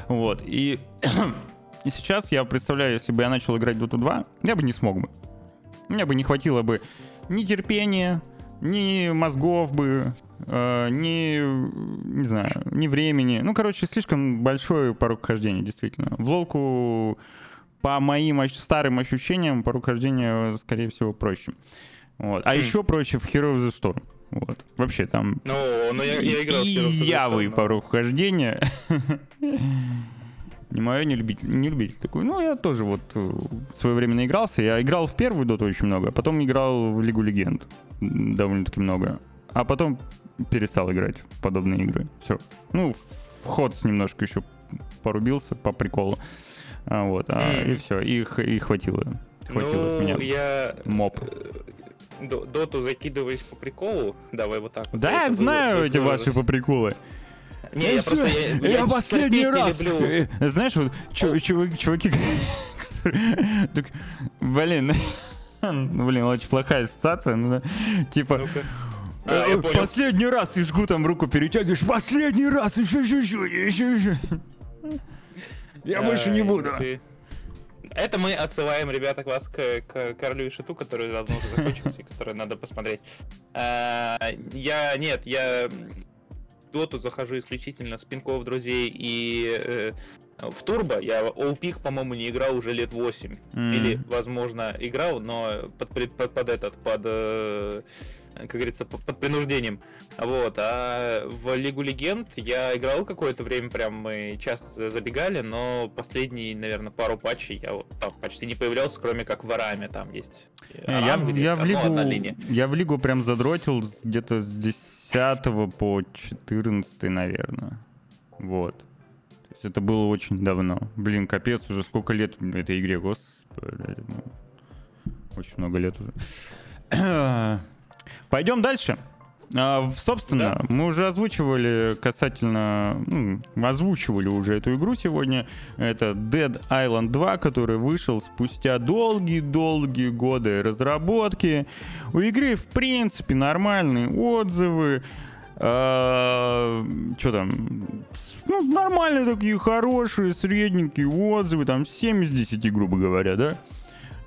Вот. И, и сейчас я представляю, если бы я начал играть Dota 2, я бы не смог бы. Мне бы не хватило бы ни терпения, ни мозгов бы, э, ни, не знаю, ни времени. Ну, короче, слишком большой порог хождения, действительно. В лолку, по моим старым ощущениям, порог хождения, скорее всего, проще. Вот. А mm. еще проще в Hero of the Storm. Вот. Вообще там... Ну, но я, я играл в Hero of the Storm. Явый порог хождения. Не мое, не любить, не любить такую. Ну, я тоже вот э, в свое время наигрался. Я играл в первую доту очень много, а потом играл в Лигу Легенд довольно-таки много. А потом перестал играть в подобные игры. Все. Ну, Ходс немножко еще порубился по приколу. А, вот, а, mm. и все, и, и хватило. Хватило ну, с меня. Я... Моб. Э, доту закидываюсь по приколу. Давай вот так. Да, я знаю эти ваши по приколы. Не, я просто... Я, я, последний раз... Люблю. Знаешь, вот чуваки... Блин, Блин, очень плохая ассоциация. ну, Типа. А, э, понял. последний раз и жгу там руку перетягиваешь, последний раз, еще, еще, еще, еще, еще. Я больше не буду. Это мы отсылаем, ребята, вас к, к Королю и Шиту, который давно уже закончился, и который надо посмотреть. А, Я, нет, я доту захожу исключительно с пинков друзей и э, в турбо. Я Олпик, по-моему, не играл уже лет 8. М. Или, возможно, играл, но под, под, под этот, под, э, как говорится, под, принуждением. Вот, а в Лигу Легенд я играл какое-то время, прям мы часто забегали, но последние, наверное, пару патчей я вот там почти не появлялся, кроме как в Араме там есть. Я, Арам, где я в одно- лигу, линия. я в лигу прям задротил где-то с 10 по 14, наверное. Вот. То есть это было очень давно. Блин, капец, уже сколько лет этой игре, господи. ну, очень много лет уже. Пойдем дальше. А, собственно, мы уже озвучивали касательно, ну, озвучивали уже эту игру сегодня. Это Dead Island 2, который вышел спустя долгие-долгие годы разработки. У игры, в принципе, нормальные отзывы. Что там? Ну, нормальные такие, хорошие, средненькие отзывы. Там 7 из 10, грубо говоря, да?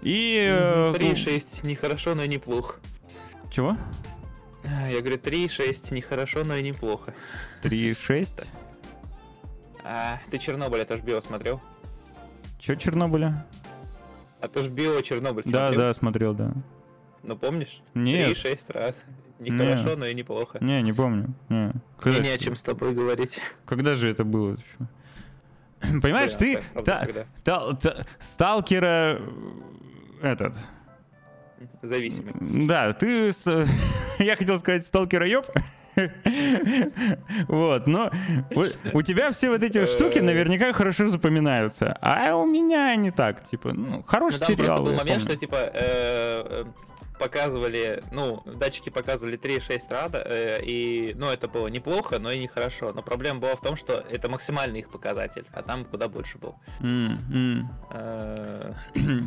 И... э, 3-6, нехорошо, но и неплохо. Чего? А, Я говорю, 3-6, нехорошо, но и неплохо. 3,6? А, ты Чернобыль, это ж Био смотрел? Че Чернобыля? А ты ж Био Чернобыль Да, смотрел? да, смотрел, да. Ну помнишь? Нет. 3-6 раз. Нехорошо, но и неплохо. Не, не помню. Не. Когда, не о чем с тобой говорить. когда же это было еще? Понимаешь, Да, ты та- та- та- сталкера э, этот. Зависимый. Да, ты я хотел сказать сталкера ёб. Вот, но у, тебя все вот эти штуки Э. наверняка хорошо запоминаются, а у меня не так, типа, ну, Ну, хороший там сериал. был момент, что типа э, э, показывали, ну, датчики показывали 3-6 рада, э, и, ну, это было неплохо, но и нехорошо. Но проблема была в том, что это максимальный их показатель, а там куда больше был. М, м. Э,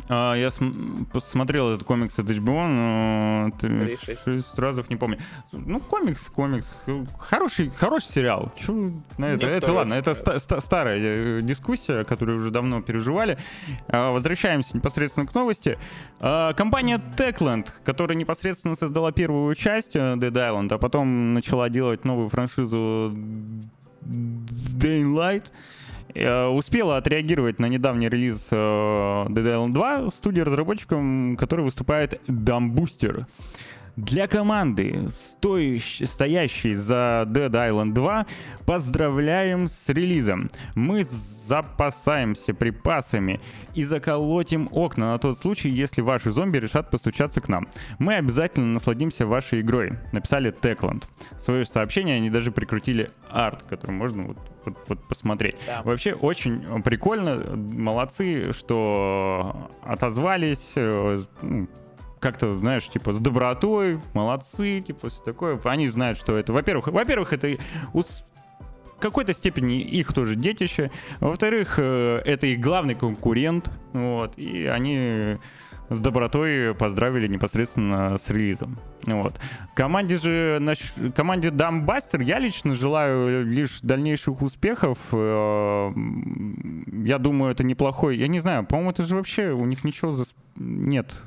А, я см- посмотрел этот комикс от HBO, но ты- Три, шесть. шесть разов не помню. Ну, комикс, комикс. Хороший, хороший сериал. Чё на это? Это ладно, это ста- ста- старая э, дискуссия, которую уже давно переживали. А, Возвращаемся непосредственно к новости. А, Компания Techland, которая непосредственно создала первую часть э, Dead Island, а потом начала делать новую франшизу Dying Light, э, успела отреагировать на недавний релиз э, Dead Island 2 студия разработчиком, который выступает Dumb Booster. Для команды, стоящ- стоящей за Dead Island 2, поздравляем с релизом. Мы запасаемся припасами и заколотим окна на тот случай, если ваши зомби решат постучаться к нам. Мы обязательно насладимся вашей игрой, написали Techland. Свое сообщение они даже прикрутили арт, который можно вот, вот- вот посмотреть. Да. Вообще очень прикольно, молодцы, что отозвались, э, как-то, знаешь, типа, с добротой, молодцы, типа, все такое. Они знают, что это, во-первых, во-первых, это ус- какой-то степени их тоже детище. Во-вторых, э, это их главный конкурент, вот, и они с добротой поздравили непосредственно с релизом. Вот. Команде же, команде Дамбастер я лично желаю лишь дальнейших успехов. Э, Я думаю, это неплохой. Я не знаю, по-моему, это же вообще у них ничего за... нет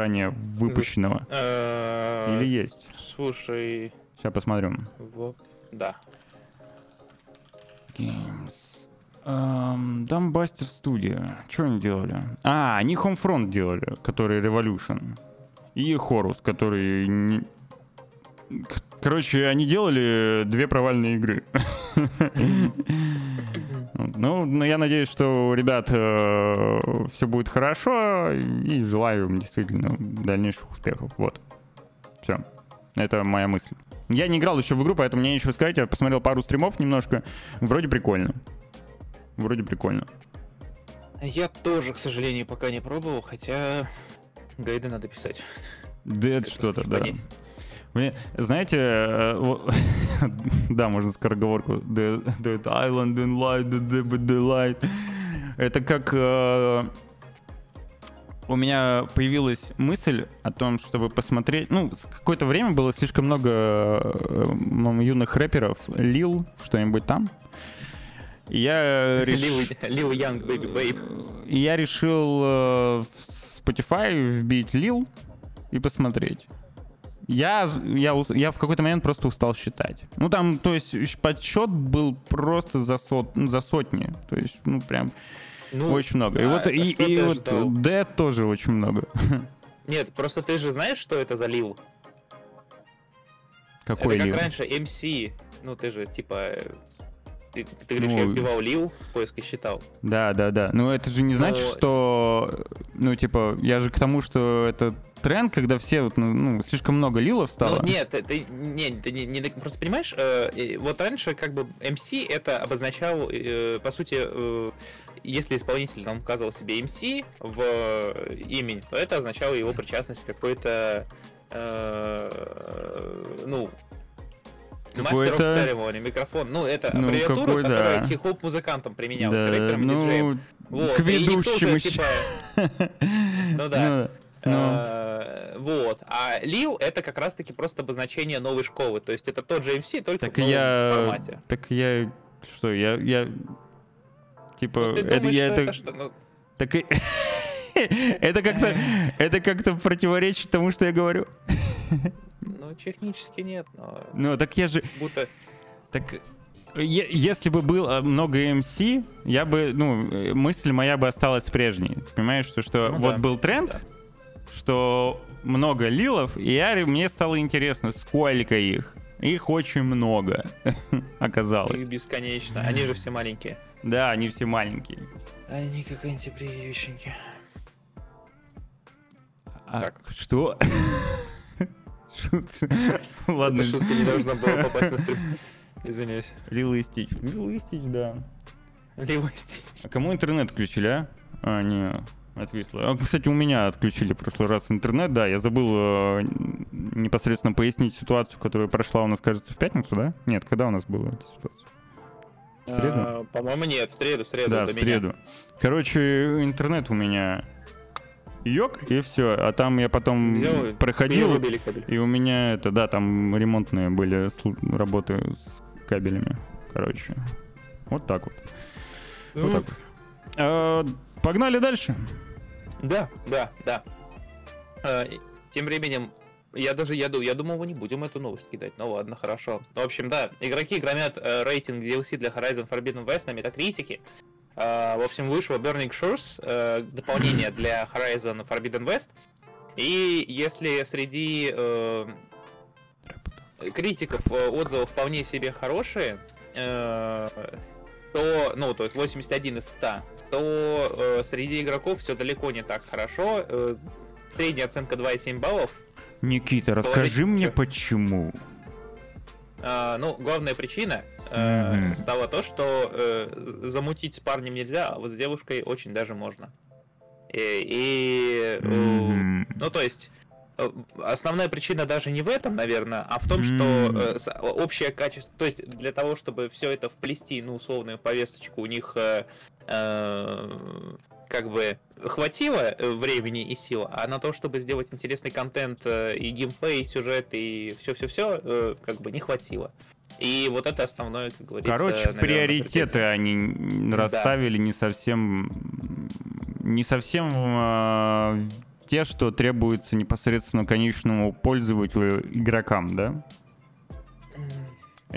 ранее выпущенного. э, Или есть? Слушай, Сейчас посмотрим. во- да. Games. Эм, Дамбастер студия. Что они делали? А, они Homefront делали, который Revolution. И Horus, который... Короче, они делали две провальные игры. Ну, ну, я надеюсь, что у ребят все будет хорошо, и желаю им действительно дальнейших успехов. Вот. Все. Это моя мысль. Я не играл еще в игру, поэтому мне нечего сказать. Я посмотрел пару стримов немножко. Вроде прикольно. Вроде прикольно. Я тоже, к сожалению, пока не пробовал, хотя гайды надо писать. Dead Как что-то, да. распространение. Блин, знаете, э, да, можно скороговорку. Dead, Dead Island and Light, the, the, the light. Это как... э, у меня появилась мысль о том, чтобы посмотреть... Ну, какое-то время было слишком много э, юных рэперов. Lil, что-нибудь там. И Я решил... Lil Young, Baby Babe. Я решил э, в Spotify вбить Lil и посмотреть. Я, я, я в какой-то момент просто устал считать. Ну, там, то есть, подсчет был просто за, сот, ну, за сотни. То есть, ну, прям Ну, очень много. и а, вот, и, и вот? Dead тоже очень много. Нет, просто ты же знаешь, что это за Лил? Какой это Лил? как раньше MC. Ну, ты же, типа... Ты, ты говоришь, я Ну, вбивал Лил в поиск и считал. Да, да, да. Но это же не значит, Но- что... Ну, типа, я же к тому, что это тренд, когда все, вот, ну, ну, слишком много лилов стало. Ну, нет, ты, не, ты не, не- просто понимаешь, э, вот раньше как бы MC это обозначал, э, по сути, э, если исполнитель там указывал себе MC в э, имени, то это означало его причастность к какой-то, э, ну, мастер Какой-то- церемонии, микрофон. Ну, это Ну, аббревиатура, которая да. хип-хоп музыкантам применялась, Да, рэперам диджеям. ну, Вот, к ведущим еще. типа, Ну да. Ну, Э, Вот. А Лил это как раз-таки просто обозначение новой школы. То есть это тот же MC, только Так в новом я... формате. Так я... Что, я... я... Типа, Ну, это думаешь, я это... это что? Ну, Так и... Это как-то, это как-то противоречит тому, что я говорю. ну, технически нет, но Ну, так я же, будто... так, если бы было много MC, я бы, ну, э, мысль моя бы осталась прежней. Понимаешь, что, что Ну вот да, был тренд, да. что много лилов, и я, мне стало интересно, сколько их. Их очень много, оказалось. Их бесконечно. Они же все маленькие. Да, они все маленькие. Они как антипрививочники. А Так. Что? Ладно, Эта шутка не должна была попасть на стрим. Извиняюсь. Лило и Стич. Лило и Стич, да. Левости. А кому интернет включили, а? А, не, отвисло. А, кстати, у меня отключили в прошлый раз интернет, да. Я забыл э, непосредственно пояснить ситуацию, которая прошла у нас, кажется, в пятницу, да? Нет, когда у нас была эта ситуация? В среду? А, По-моему, нет, в среду, в среду. да, в меня. среду. Короче, интернет у меня йог, и все. А там я потом и проходил, и у меня это, да, там ремонтные были работы с кабелями. Короче, вот так вот. Вот Ну, так вот. А, Погнали дальше. Да, да, да. И Тем временем, я даже, я, я думал, мы не будем эту новость кидать. Ну ладно, хорошо. В общем, да, игроки громят э, рейтинг DLC для Horizon Forbidden West на метакритике. Э, в общем, вышло Burning Shores, э, дополнение для Horizon Forbidden West. И если среди э, критиков э, отзывы вполне себе хорошие, то, ну, то есть 81 из 100, то э, среди игроков все далеко не так хорошо. Э, средняя оценка 2,7 баллов. Никита, расскажи мне, чё? почему. А, ну, главная причина э, Мгм. стала то, что э, замутить с парнем нельзя, а вот с девушкой очень даже можно. И, и, Мгм. ну, то есть, э, основная причина даже не в этом, наверное, а в том, что М. э, общее качество, то есть для того, чтобы все это вплести, ну, условную повесточку, у них э, э, как бы хватило э, времени и сил, а на то, чтобы сделать интересный контент э, и геймплей, и сюжет, и все-все-все, как бы не хватило. И вот это основное, как говорится, Короче, наверное, приоритеты претензия. они расставили не совсем... Не совсем а, те, что требуется непосредственно конечному пользователю, игрокам, да?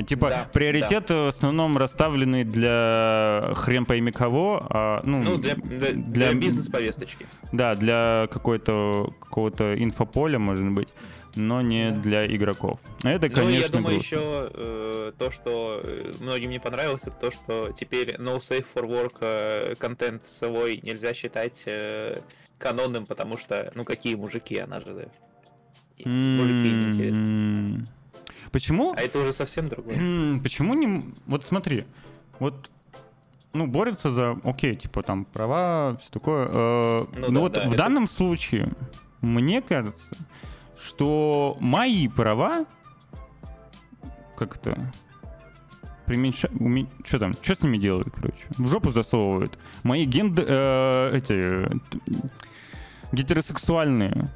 Типа, Да, приоритеты в основном расставлены для хрен пойми кого, а, ну, Ну, для, для, для бизнес-повесточки. Да, для какой-то какого-то инфополя, может быть, но не Да. для игроков. Это, Ну, конечно, я думаю, грустно. еще э, то, что э, многим не понравилось, это то, что теперь no safe for work э, контент свой нельзя считать э, канонным, потому что, ну, какие мужики, она же... Мужики неинтересно. М, Почему? А это уже совсем другое. Почему не... Вот смотри, вот ну, борются за, окей, типа там права, все такое. э, Ну но да, вот да, в это- данном случае, мне кажется, что мои права, как это, пременьша... уме- Что там? Что с ними делают, короче? В жопу засовывают. Мои генды... э, эти... э, гетеросексуальные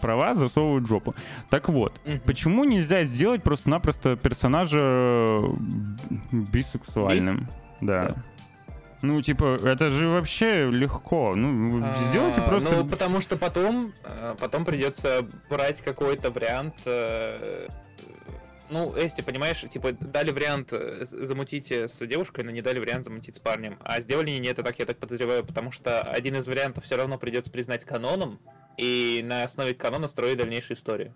права засовывают в жопу. Так вот, Мгм. почему нельзя сделать просто-напросто персонажа бисексуальным? Да. Да. Ну, типа, это же вообще легко. Ну, вы сделайте А, просто... Ну, потому что потом, э, потом придется брать какой-то вариант. э, Ну, если понимаешь, типа, дали вариант э, замутить э, с девушкой, но не дали вариант замутить с парнем. А сделали не это так, я так подозреваю, потому что один из вариантов все равно придется признать каноном, и на основе канона строить дальнейшую историю.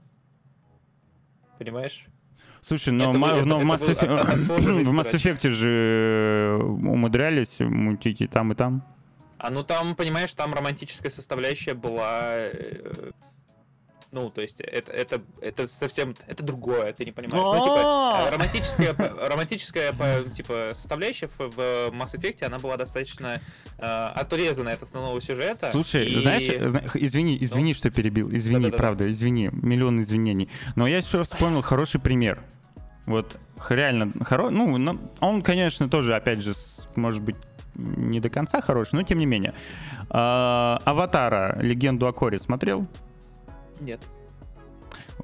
Понимаешь? Слушай, но, Это ма- был- это- но в, Mass Effect- в Mass. Effect же умудрялись мутить и там, и там. А ну там, понимаешь, там романтическая составляющая была. Ну, то есть, это, это, это совсем. Это другое, ты не понимаешь. Ну, типа, романтическая, романтическая типа, составляющая в, Mass Effect, она была достаточно э, отрезана от основного сюжета. Слушай, знаешь, зна- извини, извини, что перебил, извини, правда, извини, миллион извинений. Но я еще вспомнил хороший пример. Вот реально хоро... ну, он, конечно, тоже, опять же, может быть, не до конца хороший, но тем не менее. А, Аватара, легенду о Коре смотрел? Нет.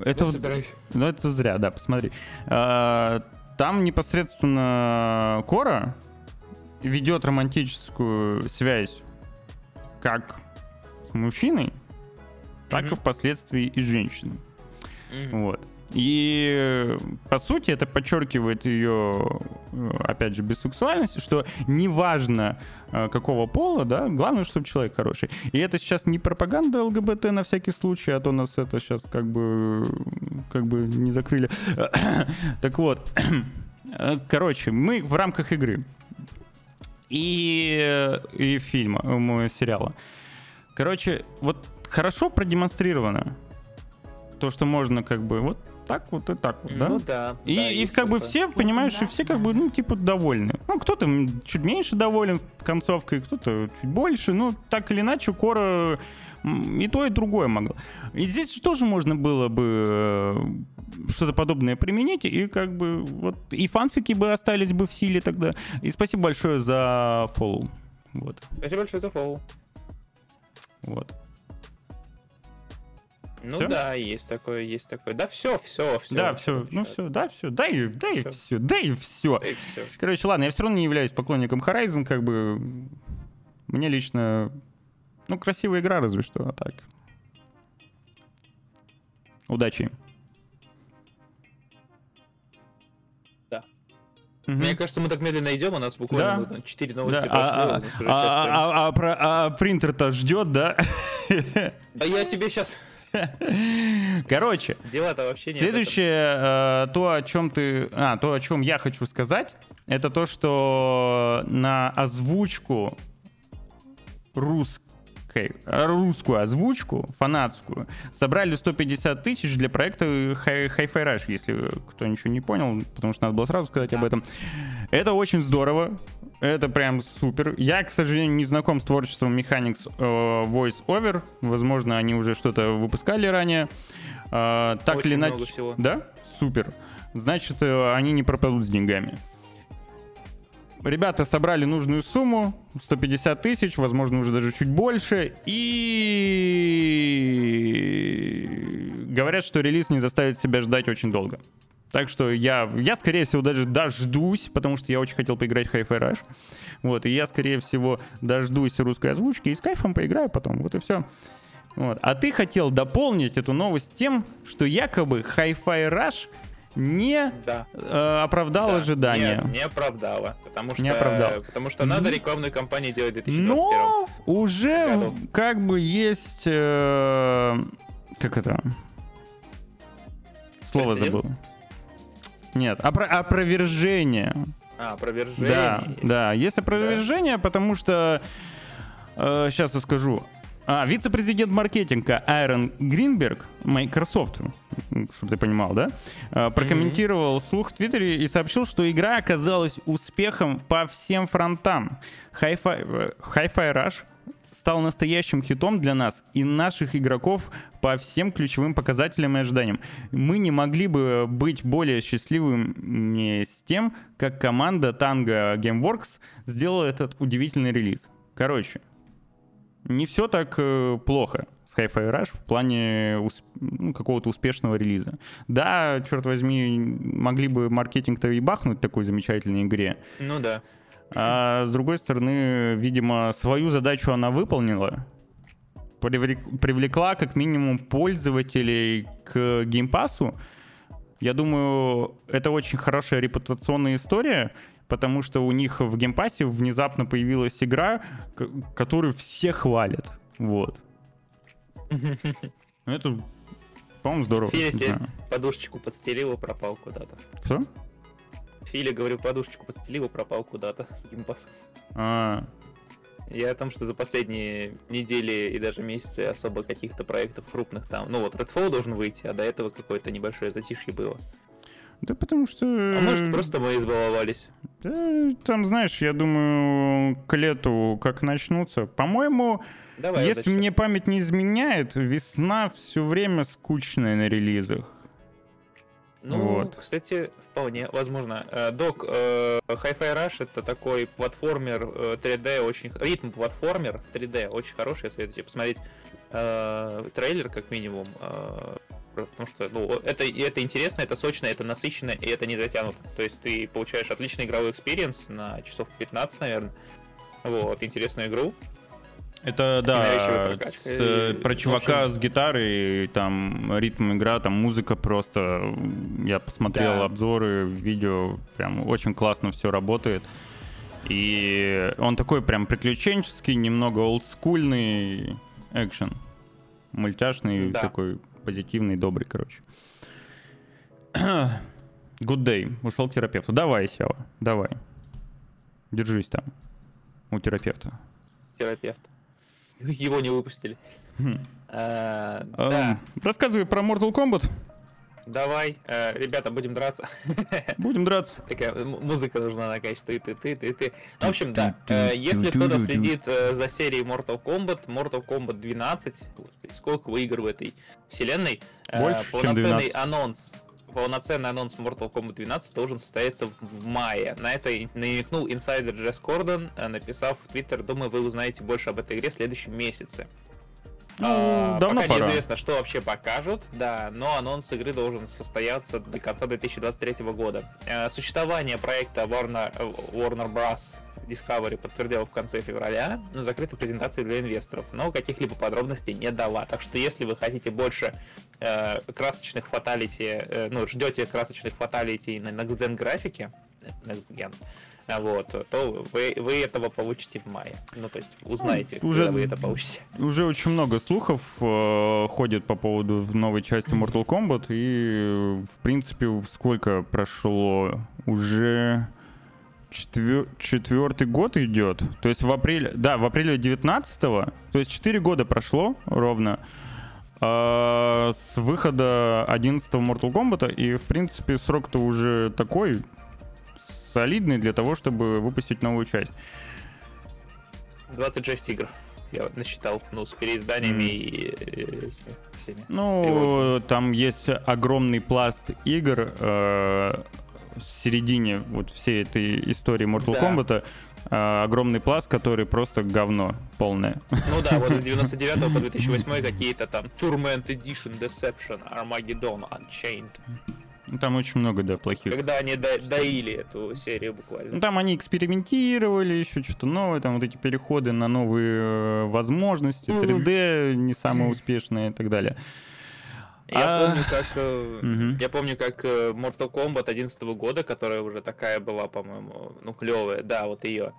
Это я вот- собираюсь. Ну, это зря, да, посмотри. А, Там непосредственно Кора ведет романтическую связь как с мужчиной, так и Мгм. впоследствии и с женщиной. Мгм. Вот. И по сути это подчеркивает ее, э, опять же, бисексуальность, что неважно э, какого пола, да, главное, чтобы человек хороший. И это сейчас не пропаганда ЛГБТ на всякий случай, а то нас это сейчас как бы, как бы не закрыли. Так вот, э, короче, мы в рамках игры и, и фильма, сериала. Короче, вот хорошо продемонстрировано то, что можно как бы вот так вот и так вот, да? Ну да. И, да, и как бы все, понимаешь, и все как бы, ну, типа, довольны. Ну, кто-то чуть меньше доволен концовкой, кто-то чуть больше. Ну, так или иначе, Кора и то, и другое могло. И здесь же тоже можно было бы э, что-то подобное применить, и как бы вот и фанфики бы остались бы в силе тогда. И спасибо большое за фоллоу. Вот, Спасибо большое за фоллоу. вот. Ну Всё? да, есть такое, есть такое. Да все, все, все. да, все, ну все, да, все, да и, да и все, да и все. все. Короче, ладно, я все равно не являюсь поклонником Horizon, как бы мне лично, ну, красивая игра разве что, а так. Удачи. Да. Мгм. Мне кажется, мы так медленно идем, у нас буквально Да. ну, 4 Да, новости а, прошло, а- у нас уже час а- прям. а- а про- а принтер-то ждет, да? Да я тебе сейчас... Короче, Дела-то вообще нет. Следующее, э, то, о чем ты, а, то, о чем я хочу сказать, это то, что на озвучку русской, русскую озвучку, фанатскую, собрали 150 тысяч для проекта Hi- Hi-Fi Rush, если кто ничего не понял, потому что надо было сразу сказать об этом. Это очень здорово, это прям супер. Я, к сожалению, не знаком с творчеством Mechanics э, Voice Over. Возможно, они уже что-то выпускали ранее. Э, так Очень или иначе. Да? Супер. Значит, э, они не пропадут с деньгами. Ребята собрали нужную сумму, 150 тысяч, возможно, уже даже чуть больше, и говорят, что релиз не заставит себя ждать очень долго. Так что я, я, скорее всего, даже дождусь, потому что я очень хотел поиграть в Hi-Fi Rush. Вот, и я, скорее всего, дождусь русской озвучки и с кайфом поиграю потом. Вот и все. Вот. А ты хотел дополнить эту новость тем, что якобы Hi-Fi Rush не Да. э, оправдал да. ожидания. Не, не оправдала. Потому что, Не оправдала. Потому что надо рекламную кампанию делать в 2021. Но уже году. как бы есть... э, как это? Слово Прецедент? забыл. Нет, опро- опровержение. А, опровержение. Да, есть. да, есть опровержение, потому что... сейчас я скажу. А, вице-президент маркетинга Айрон Гринберг, Microsoft, чтобы ты понимал, да, э, прокомментировал слух в Твиттере и сообщил, что игра оказалась успехом по всем фронтам. Hi-Fi, э, Hi-Fi Rush стал настоящим хитом для нас и наших игроков по всем ключевым показателям и ожиданиям. Мы не могли бы быть более счастливыми с тем, как команда Tango Gameworks сделала этот удивительный релиз. Короче, не все так э, плохо с Hi-Fi Rush в плане усп- ну, какого-то успешного релиза. Да, черт возьми, могли бы маркетинг-то и бахнуть такой замечательной игре. Ну да. А с другой стороны, видимо, свою задачу она выполнила. Привлек- привлекла как минимум пользователей к геймпасу. Я думаю, это очень хорошая репутационная история, потому что у них в Game Pass е внезапно появилась игра, которую все хвалят. Вот. Ну, Это, по-моему, здорово. Филя Не себе подушечку подстелил и пропал куда-то. Кто? Филя, говорю, подушечку подстелил и пропал куда-то с Game Pass ом. А, Я о том, что за последние недели и даже месяцы особо каких-то проектов крупных там. Ну вот, Redfall должен выйти, а до этого какое-то небольшое затишье было. Да потому что... А может, просто мы избаловались. Да, там, знаешь, я думаю, к лету как начнутся. По-моему, Давай. если удачи. мне память не изменяет, весна все время скучная на релизах. Ну, Вот. кстати, вполне возможно. Э, Док, э, Hi-Fi Rush это такой платформер э, 3D, очень х- ритм платформер 3D, очень хороший, я советую тебе посмотреть э, трейлер как минимум, э, потому что ну, это, это интересно, это сочно, это насыщенно, и это не затянуто. То есть ты получаешь отличный игровой experience на часов 15, наверное. Вот, интересную игру. Это, да, с, э, И, про чувака общем- с гитарой, там ритм игра, там музыка просто... Я посмотрел Да. обзоры, видео, прям очень классно все работает. И он такой прям приключенческий, немного олдскульный экшен. Мультяшный, Да. такой позитивный, добрый, короче. Good day. Ушел к терапевту. Давай, Сева, давай. Держись там. У терапевта. Терапевт. Его не выпустили. Хм. Э, Эм, Да, Рассказывай про Mortal Kombat. Давай, э, ребята, будем драться. Будем драться. Такая музыка нужна такая, что ты, ты, ты, ты, ты. Ну, в общем, да. э, Если кто-то следит э, за серией Mortal Kombat, Mortal Kombat 12, господи, сколько игр в этой вселенной, э, Больше, полноценный 12. анонс полноценный анонс Mortal Kombat 12 должен состояться в, мае. На это и намекнул инсайдер Джесс Кордон, написав в Твиттер, думаю, вы узнаете больше об этой игре в следующем месяце. Ну, А, давно пока пора. неизвестно, что вообще покажут, да, но анонс игры должен состояться до конца 2023 года. Э, Существование проекта Warner, э, Warner Bros. Discovery подтвердила в конце февраля, но закрытой презентации для инвесторов, но каких-либо подробностей не дала. Так что если вы хотите больше э, красочных фаталити, э, ну, ждете красочных фаталити на Next Gen графике, Next Gen, вот, то вы, вы этого получите в мае. Ну, то есть узнаете, Ну, уже- когда вы это получите. Уже очень много слухов э, ходит по поводу новой части Mortal Kombat. И, в принципе, сколько прошло? Уже четвер- четвертый год идет. То есть в апреле... Да, в апреле 19-го. То есть 4 года прошло ровно. э, с выхода 11 Mortal Kombat. И, в принципе, срок-то уже такой солидный для того, чтобы выпустить новую часть. 26 игр. Я вот насчитал, ну, с переизданиями Мгм. и э, с всеми. Ну, там есть огромный пласт игр э, в середине вот всей этой истории Mortal Да. Kombat. э, огромный пласт, который просто говно полное. Ну да, вот с 99 по 2008 какие-то там Tournament Edition, Deception, Armageddon, Unchained. Ну, Там очень много, да, плохих. Когда они до- доили эту серию Ну, буквально. там они экспериментировали, еще что-то новое, там вот эти переходы на новые э, возможности, Мгм. 3D не самые успешные и так далее. Я А, помню, как мгм. я помню, как э, Mortal Kombat 11 года, которая уже такая была, по-моему, ну клевая, да, вот ее.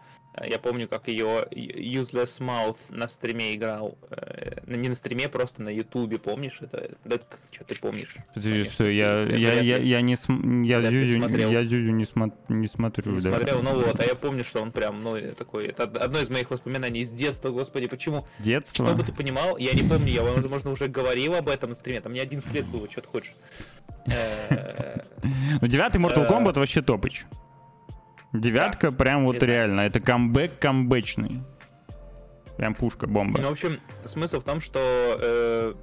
Я помню, как ее Useless Mouth на стриме играл. э, Не на стриме, просто на Ютубе, помнишь это? Да, что ты помнишь? Подожди, что я, я, я, я не, см- я Зюзю, смотрел. я Зюзю не, смо- не смотрю, не да. смотрел, ну вот, а я помню, что он прям, ну, такой, это одно из моих воспоминаний из детства, господи, почему? Детство. Чтобы ты понимал, я не помню, я, возможно, уже говорил об этом на стриме, там мне 11 лет было, что ты хочешь. Э, Ну, девятый Mortal Э, Kombat вообще топыч. Девятка прям вот знаю. реально, это камбэк камбэчный. Прям пушка, бомба. Ну, в общем, смысл в том, что э,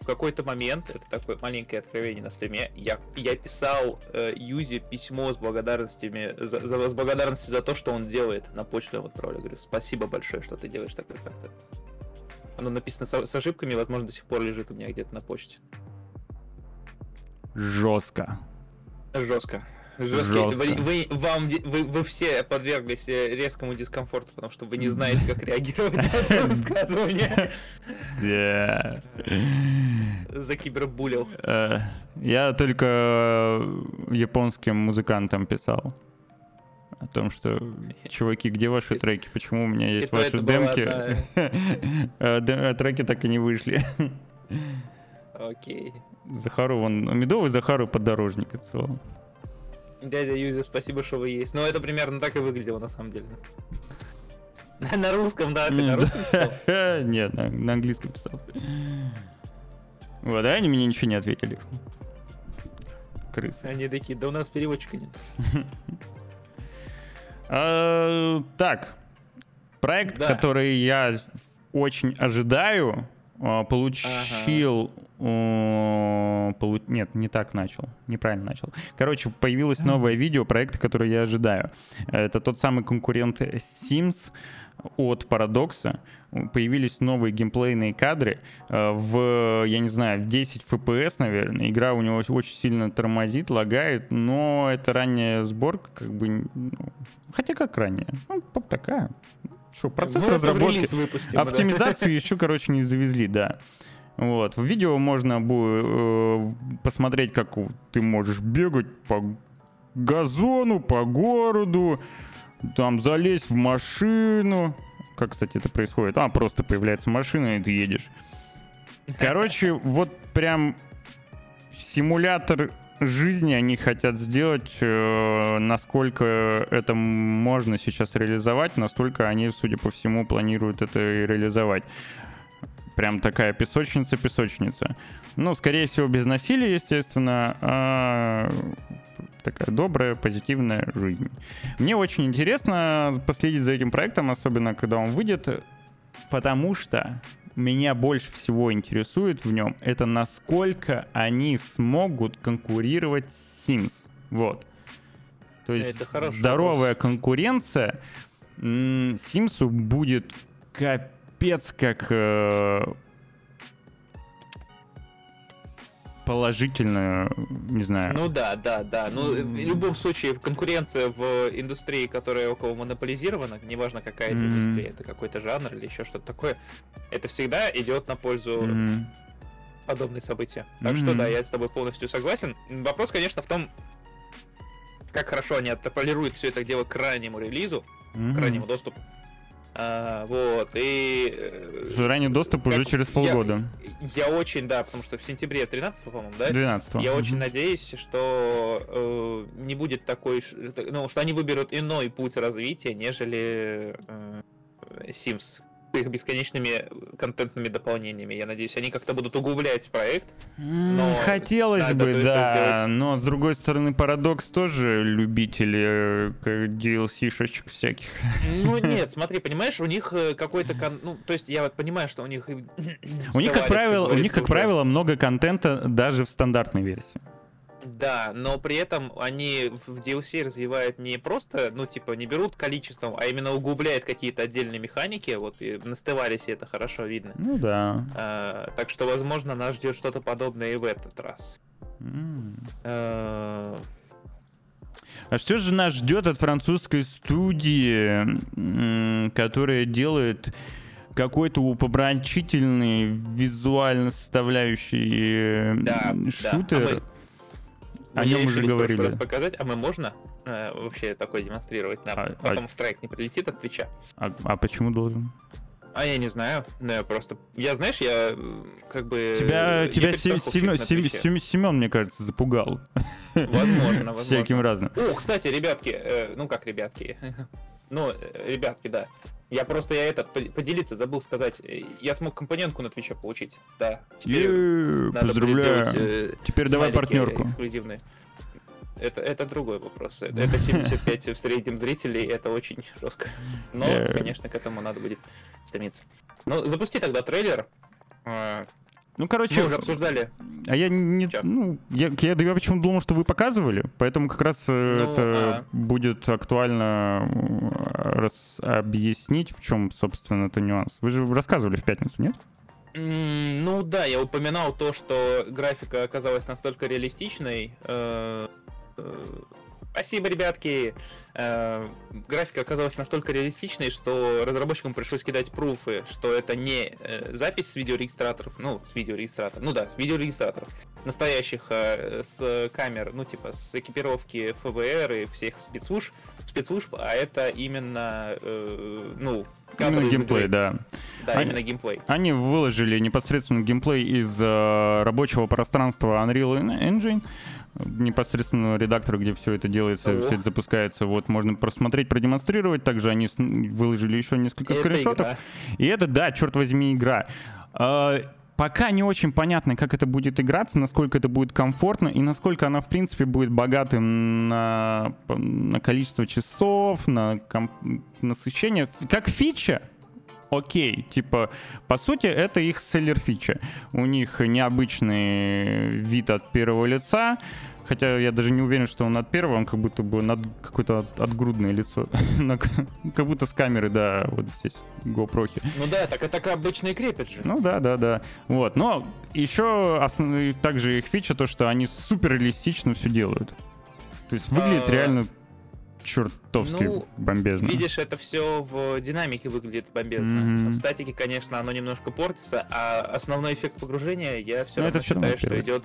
в какой-то момент, это такое маленькое откровение на стриме, я, я писал э, Юзе письмо с благодарностями, за, за- с благодарностью за то, что он делает, на почту ему отправляю. Говорю, спасибо большое, что ты делаешь такой контент. Оно написано с, с ошибками, возможно, до сих пор лежит у меня где-то на почте. Жестко. Жестко. Жесткий. Вы, вы, вам, вы, вы все подверглись э, резкому дискомфорту, потому что вы не знаете, как реагировать на это высказывание. Yeah. Закибербулил. Э, Я только э, японским музыкантам писал. О том, что, чуваки, где ваши треки? Почему у меня есть то ваши демки? Де- а Треки так и не вышли. Окей. Захару, вон, медовый Захару подорожник отсылал. Дядя Юзя, спасибо, что вы есть. Ну, это примерно так и выглядело, на самом деле. На русском, да, ты на русском писал? Нет, на, английском писал. Вот, а они мне ничего не ответили. Крысы. Они такие, да у нас переводчика нет. А, Так, проект, Да. который я очень ожидаю, получил... о, полу- Нет, не так начал, неправильно начал. Короче, появилось новое видео проекта, который я ожидаю. Это тот самый конкурент Sims от Парадокса. Появились новые геймплейные кадры э, в, я не знаю, в 10 FPS, наверное. Игра у него очень сильно тормозит, лагает, но это ранняя сборка, как бы... ну, Хотя как ранее? Ну, такая. Что, процесс Ну, разработки... выпустим, да. Оптимизацию еще, короче, не завезли, да. Вот. В видео можно будет э, посмотреть, как ты можешь бегать по газону, по городу, там залезть в машину. Как, кстати, это происходит? А, просто появляется машина, и ты едешь. Короче, вот прям симулятор жизни они хотят сделать, э, насколько это можно сейчас реализовать, настолько они, судя по всему, планируют это и реализовать. Прям такая песочница-песочница. Ну, скорее всего, без насилия, естественно, а такая добрая, позитивная жизнь. Мне очень интересно последить за этим проектом, особенно когда он выйдет, потому что меня больше всего интересует в нем, это насколько они смогут конкурировать с Sims. Вот. То есть Это здоровая конкуренция м, Симсу будет капец как э, положительно, не знаю. Ну да, да, да. Ну, э, в любом случае, конкуренция в индустрии, которая около монополизирована, неважно какая это Мгм. индустрия, это какой-то жанр или еще что-то такое, это всегда идет на пользу Мгм. подобные события. Так что Мгм. да, я с тобой полностью согласен. Вопрос, конечно, в том, как хорошо они отполируют все это дело к раннему релизу, к Мгм. раннему доступу. А, вот, и... э, ранний доступ уже как- через я- полгода. Я очень, да, потому что в сентябре 13 по-моему, да? 12 Я очень надеюсь, что э, не будет такой, ну, что они выберут иной путь развития, нежели э, Sims их бесконечными контентными дополнениями. Я надеюсь, они как-то будут углублять проект. Но Хотелось надо бы, это да, сделать. но с другой стороны, Парадокс тоже любители э, DLC-шечек всяких. Ну нет, смотри, понимаешь, у них э, какой-то, кон- ну, то есть я вот понимаю, что у них У них, как правило, у них, как правило, много контента даже в стандартной версии. Да, но при этом они в DLC развивают не просто, ну, типа, не берут количеством, а именно углубляют какие-то отдельные механики. Вот и на Стеварисе это хорошо видно. Ну да. А, так что, возможно, нас ждет что-то подобное и в этот раз. М. А, А что же нас ждет от французской студии, которая делает какой-то упомрачительный визуально составляющий э, Да, м, да. шутер? мы О нем уже говорили. раз показать, а мы можно э, вообще такое демонстрировать нам? А- Потом страйк не прилетит от Твича. А, а почему должен? А я не знаю, ну, я просто... Я, знаешь, я э, как бы... Тебя, я тебя Сем-. Сем- Семен, мне кажется, запугал. Возможно, возможно. Всяким разным. О, кстати, ребятки, э, ну как ребятки, ну, э, ребятки, да. Я просто, я это, по- поделиться забыл сказать. Э, Я смог компонентку на Твиче получить, да. Теперь Е, надо Поздравляю. делать, э, Теперь давай партнерку. эксклюзивные. Это, это другой вопрос. Это 75 в среднем зрителей, это очень жестко. Но, конечно, к этому надо будет стремиться. Ну, запусти тогда трейлер. Ну, короче, Мы уже обсуждали. А я не... Чё? Ну, я, я, я почему думал, что вы показывали, поэтому как раз э, Ну, это а. будет актуально э, рас- объяснить, в чем, собственно, это нюанс. Вы же рассказывали в пятницу, нет? Ну да, я упоминал то, что графика оказалась настолько реалистичной. э, э, Спасибо, ребятки! Э, Графика оказалась настолько реалистичной, что разработчикам пришлось кидать пруфы, что это не э, запись с видеорегистраторов, ну, с видеорегистраторов, ну да, с видеорегистраторов, настоящих э, с камер, ну, типа, с экипировки ФБР и всех спецслужб, спецслужб а это именно, э, ну, Именно геймплей, игры. да. Да, А- именно геймплей. Они выложили непосредственно геймплей из э, рабочего пространства Unreal Engine, непосредственно редактора, где все это делается, О. все это запускается. Вот можно просмотреть, продемонстрировать. Также они выложили еще несколько Это скриншотов. игра. И это, да, черт возьми, игра. А, Пока не очень понятно, как это будет играться, насколько это будет комфортно и насколько она, в принципе, будет богатым на, на количество часов, на ком- насыщение. Как фича, окей. Типа, по сути, это их селлер фича. У них необычный вид от первого лица, Хотя я даже не уверен, что он от первого, он как будто бы над какое-то от- отгрудное лицо. Как будто с камеры, да, вот здесь GoPro. Ну да, так это и крепят же. Ну да, да, да. Вот. Но еще основ... также их фича то, что они супер реалистично все делают. То есть выглядит А, реально чертовски ну, бомбезно. Видишь, это все в динамике выглядит бомбезно. Мгм. В статике, конечно, оно немножко портится, а основной эффект погружения я все Ну, равно это равно считаю, что идет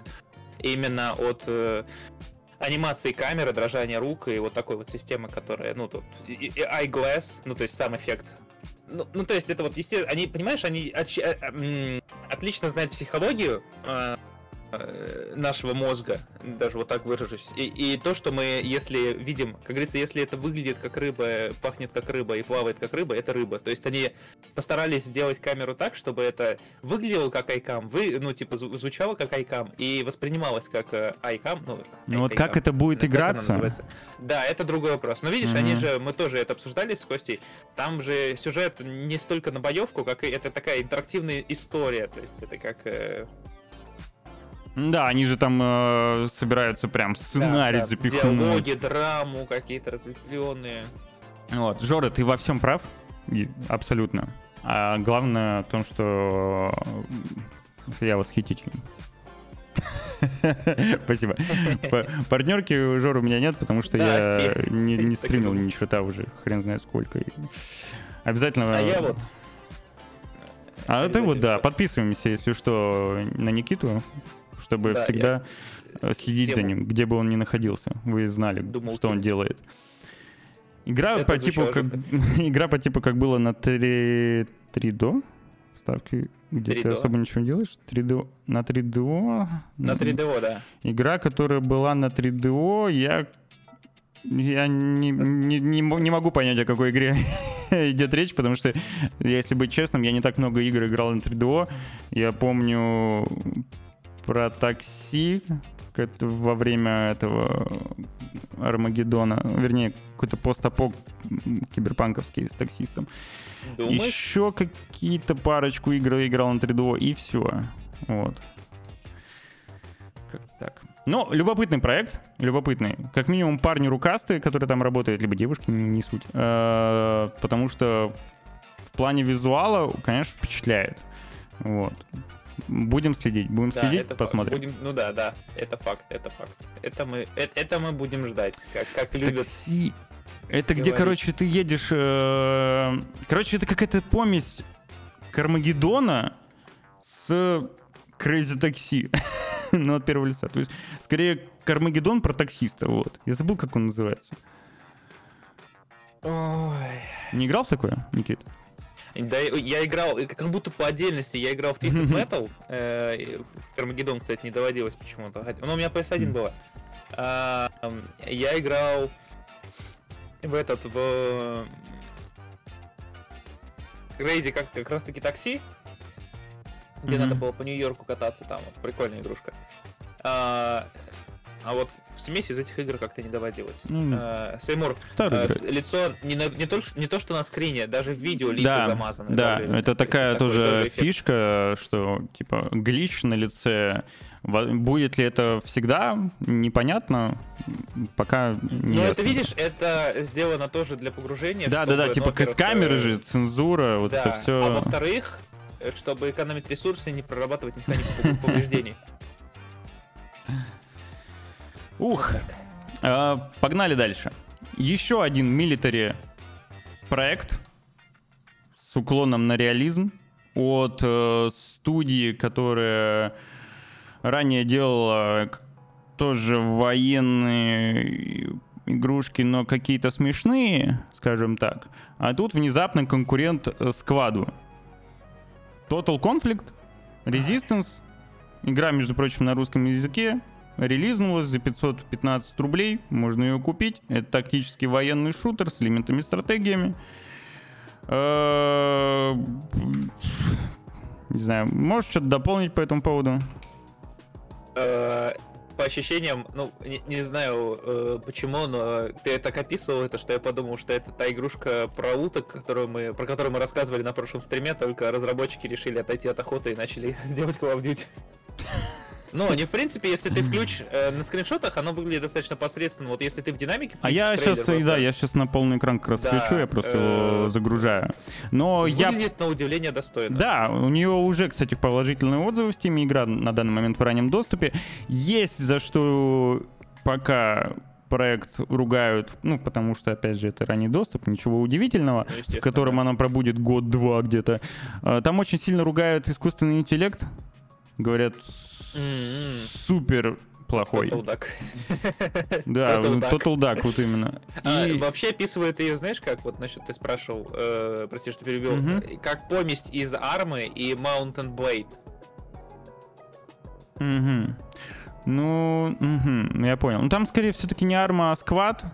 именно от э, анимации камеры, дрожания рук и вот такой вот системы, которая, ну, тут, и- и- eyeglass, ну, то есть сам эффект. Ну, ну, то есть это вот, естественно, они, понимаешь, они отч- э, отлично знают психологию э, нашего мозга, даже вот так выражусь. И, и то, что мы, если видим, как говорится, если это выглядит как рыба, пахнет как рыба и плавает как рыба, это рыба. То есть они постарались сделать камеру так, чтобы это выглядело как айкам, вы, ну, типа, зву- звучало как айкам и воспринималось как э, айкам. Ну, Ну вот как это будет играться? Да, это другой вопрос. Но видишь, они Мгм. же, мы тоже это обсуждали с Костей, там же сюжет не столько на боевку, как и это такая интерактивная история. То есть это как... Да, они же там э, собираются прям сценарий да, да, запихнуть. Диалоги, драму, какие-то разветвленные. Вот, Жора, ты во всем прав, абсолютно. А главное в том, что э, я восхитителен. Спасибо. Партнерки у Жоры у меня нет, потому что я не, стримил ни черта уже, хрен знает сколько. Обязательно... А я вот... А ты вот, да, подписываемся, если что, на Никиту, чтобы Да, всегда э, следить за тему. ним, где бы он ни находился. Вы знали, Думал, что он делает. Игра Это по типу как игра по типу как было на 3 3 до ставки, где 3 ты до. особо ничего не делаешь. 3 до на 3 до. На 3DO, да. Игра, которая была на 3DO, я я не, не, не не могу понять, о какой игре идет речь, потому что, если быть честным, я не так много игр играл на 3DO. Я помню про такси во время этого Армагеддона, вернее, какой-то постапок киберпанковский с таксистом. Думаешь? Еще какие-то парочку игр играл на 3DO, и все. Вот. Как так. Но любопытный проект, любопытный. Как минимум парни рукастые, которые там работают, либо девушки, не, не суть. Э, Потому что в плане визуала, конечно, впечатляет. Вот. Будем следить, будем Да, следить, это посмотрим. Будем- ну да, да, это факт, это факт. Это мы, э- это, мы будем ждать, как, как любят. Такси. Это где, говорить. короче, ты едешь... э, Короче, это какая-то помесь Кармагеддона с Crazy Taxi. ну, от первого лица. То есть, скорее, Кармагеддон про таксиста, вот. Я забыл, как он называется. Ой. Не играл в такое, Никит? Да, я играл, как будто по отдельности, я играл в Twisted Metal, э, в Кармагеддон, кстати, не доводилось почему-то. хотя- Ну, у меня PS1 Мгм. была. А, я играл в этот, в... Crazy, как, как раз таки такси, где надо было по Нью-Йорку кататься, там вот, прикольная игрушка. А, а вот в смесь из этих игр как-то не доводилось. Ну, Э, Сеймур, с- лицо не, на- не, то, не то, что на скрине, даже в видео лица Да, замазаны. да, это такая такой тоже фишка, что типа глич на лице. Будет ли это всегда, непонятно, пока не Ну, это видишь, это сделано тоже для погружения. Да, да, да, чтобы, типа ну, с камеры э, же, цензура, вот да, это все. а во-вторых, чтобы экономить ресурсы и не прорабатывать механику пов- повреждений. Ух, Вот. А, погнали дальше. Еще один милитари проект с уклоном на реализм от э, студии, которая ранее делала тоже военные игрушки, но какие-то смешные, скажем так. А тут внезапно конкурент э, скваду. Total Conflict, Resistance, игра, между прочим, на русском языке, релизнулась за 515 рублей, можно ее купить. Это тактический военный шутер с элементами стратегиями. Э, Не знаю, можешь что-то дополнить по этому поводу? Э, По ощущениям, ну, не, не знаю э, почему, но ты так описывал это, что я подумал, что это та игрушка про уток, которую мы, про которую мы рассказывали на прошлом стриме, только разработчики решили отойти от охоты и начали делать Call of Duty. Ну, они, в принципе, если ты включ э, на скриншотах, оно выглядит достаточно посредственно. Вот если ты в динамике А я включишь сейчас, трейлер да, просто, я сейчас на полный экран как раз Да, включу, я просто его э, загружаю. Но я выглядит на удивление достойно. Да, у нее уже, кстати, положительные отзывы в Steam. Игра на данный момент в раннем доступе. Есть за что пока проект ругают, ну, потому что, опять же, это ранний доступ, ничего удивительного, Ну, в котором да. она пробудет год-два где-то. А, Там очень сильно ругают искусственный интеллект. Говорят, с- М-м. супер плохой. Total Duck. Да, Total Duck. Total Duck, вот именно. А, И- вообще описывает ее, знаешь, как вот насчет ты спрашивал, э, прости, что перебил, э, как помесь из армы и Mountain Blade. Мгм. Ну, мгм, я понял. Ну там скорее все-таки не арма, а сквад.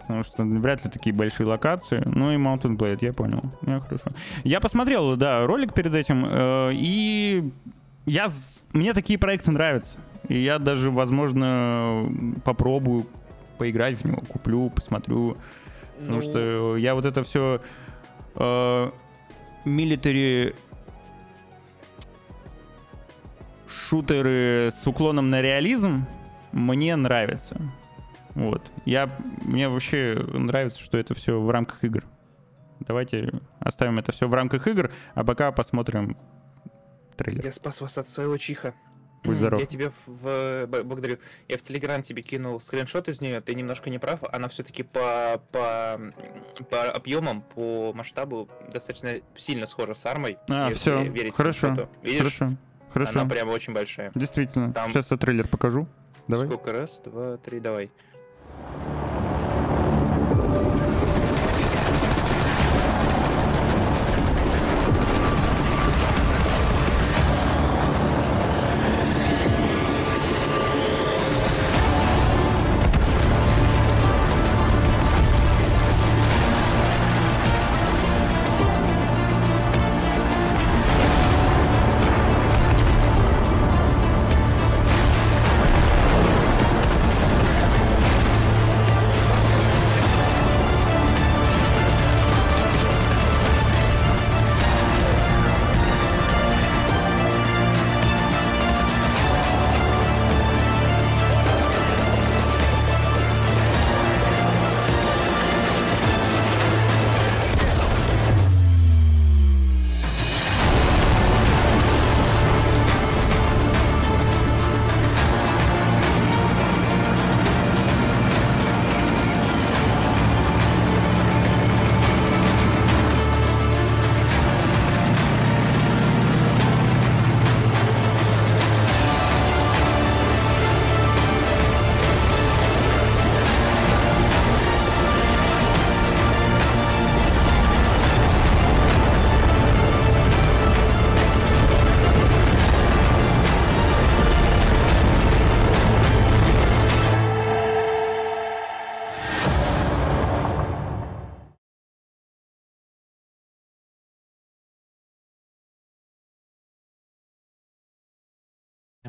Потому что вряд ли такие большие локации. Ну и Mountain Blade, я понял. Ну, хорошо. Я посмотрел, да, ролик перед этим, э, и я, мне такие проекты нравятся. И я даже, возможно, попробую поиграть в него, куплю, посмотрю. Потому Ну, что я вот это все милитари шутеры с уклоном на реализм мне нравится. Вот. Я, мне вообще нравится, что это все в рамках игр. Давайте оставим это все в рамках игр, а пока посмотрим трейлер. Я спас вас от своего чиха. Будь здоров. Я тебе в, благодарю. Я в Телеграм тебе кинул скриншот из нее. Ты немножко не прав. Она все-таки по, по, по объемам, по масштабу достаточно сильно схожа с армой. А, все, верить хорошо. Видишь, хорошо, хорошо. она прямо очень большая. Действительно. Там- Сейчас я трейлер покажу. Давай. Сколько раз? Два, три, давай.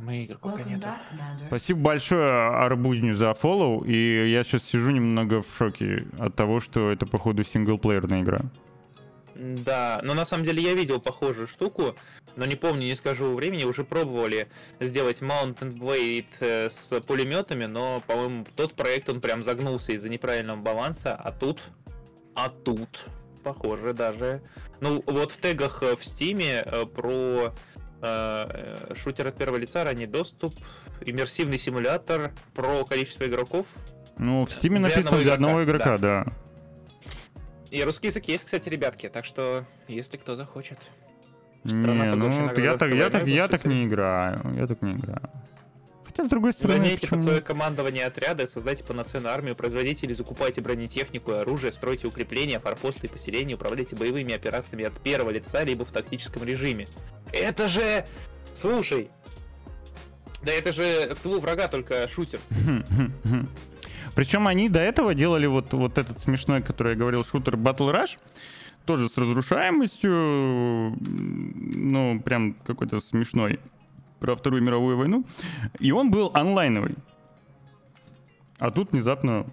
Мы игр пока нету. Спасибо большое Арбузню за фоллоу, и я сейчас сижу немного в шоке от того, что это, походу, синглплеерная игра. Да, но на самом деле я видел похожую штуку, но не помню, не скажу времени, уже пробовали сделать Mountain Blade э, с пулеметами, но, по-моему, тот проект, он прям загнулся из-за неправильного баланса, а тут, а тут, похоже даже. Ну, вот в тегах э, в Стиме э, про э, шутер от первого лица, ранний доступ, иммерсивный симулятор, про количество игроков. Ну, в Стиме написано для одного игрока, да. да. И русский язык есть, кстати, ребятки, так что, если кто захочет. Не, ну, я так, я, так, я так не играю, я так не играю. Хотя, с другой стороны, Гоняйте под свое командование отряда, создайте полноценную армию, производите или закупайте бронетехнику и оружие, стройте укрепления, форпосты и поселения, управляйте боевыми операциями от первого лица, либо в тактическом режиме. Это же... Слушай, да это же в тылу врага только шутер. Причем они до этого делали вот, вот этот смешной, который я говорил, шутер Battle Rush, тоже с разрушаемостью, ну, прям какой-то смешной, про Вторую мировую войну. И он был онлайновый. А тут внезапно...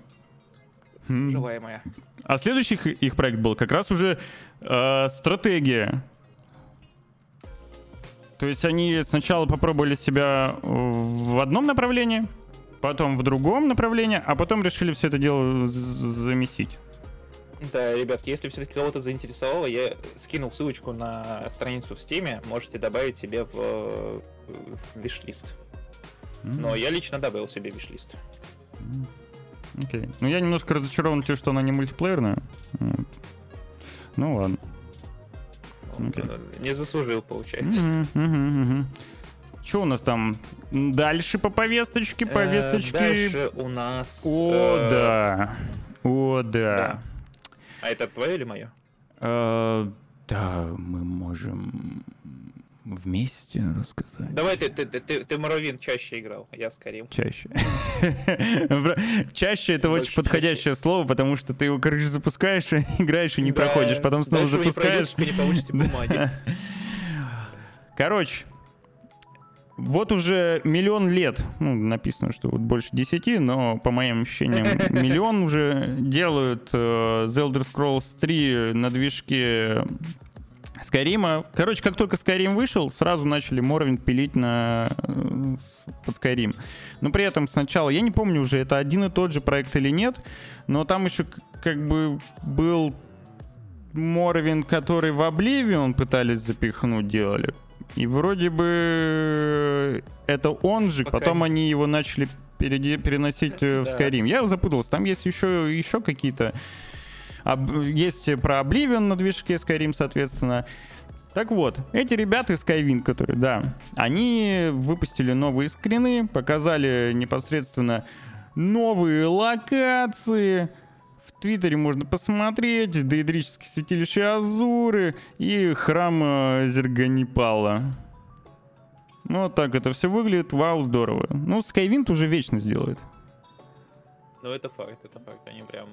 Хм. Желаемая. А следующий их проект был как раз уже э, стратегия. То есть они сначала попробовали себя в одном направлении, потом в другом направлении, а потом решили все это дело замесить. Да, ребятки, если все-таки кого-то заинтересовало, я скинул ссылочку на страницу в Steam, можете добавить себе в, в виш-лист. Но я лично добавил себе виш-лист. Окей. Okay. Ну, я немножко разочарован тем, что она не мультиплеерная. Ну, ладно. Okay. Не заслужил, получается. Mm-hmm, mm-hmm. Что у нас там дальше по повесточке? Э, повесточке. Дальше у нас... О, э, да. О, да. А это твое или мое? Э, да, мы можем вместе рассказать. Давай ты, ты, ты, ты Моровин чаще играл, я скорее. Чаще. чаще это очень подходящее слово, потому что ты его, короче, запускаешь, играешь и не проходишь, потом снова запускаешь. не получите бумаги. Короче, вот уже миллион лет, ну, написано, что вот больше десяти, но по моим ощущениям миллион уже делают э, The Elder Scrolls 3 на движке Скайрима. Короче, как только Skyrim вышел, сразу начали Morrowind пилить на э, под Skyrim. Но при этом сначала, я не помню уже, это один и тот же проект или нет, но там еще как бы был Morrowind, который в Oblivion пытались запихнуть, делали. И вроде бы это он же, Пока потом они его начали переносить э, в Skyrim. Я запутался, там есть еще, еще какие-то... Есть про Oblivion на движке Skyrim, соответственно. Так вот, эти ребята из Skywind, которые, да, они выпустили новые скрины, показали непосредственно новые локации, Твиттере можно посмотреть, доидрические святилище Азуры и храм э, Зерганипала. Ну, вот так это все выглядит. Вау, здорово. Ну, Skywind уже вечно сделает. Ну, это факт, это факт. Они прям...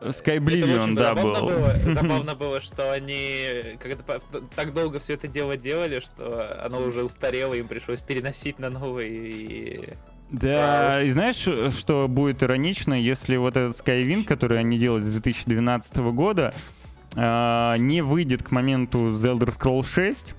Skyblivion, да, был. Было, забавно было, что они когда так долго все это дело делали, что оно уже устарело, им пришлось переносить на новый да, и знаешь, что будет иронично, если вот этот Skywind, который они делают с 2012 года, а, не выйдет к моменту The Elder Scrolls 6,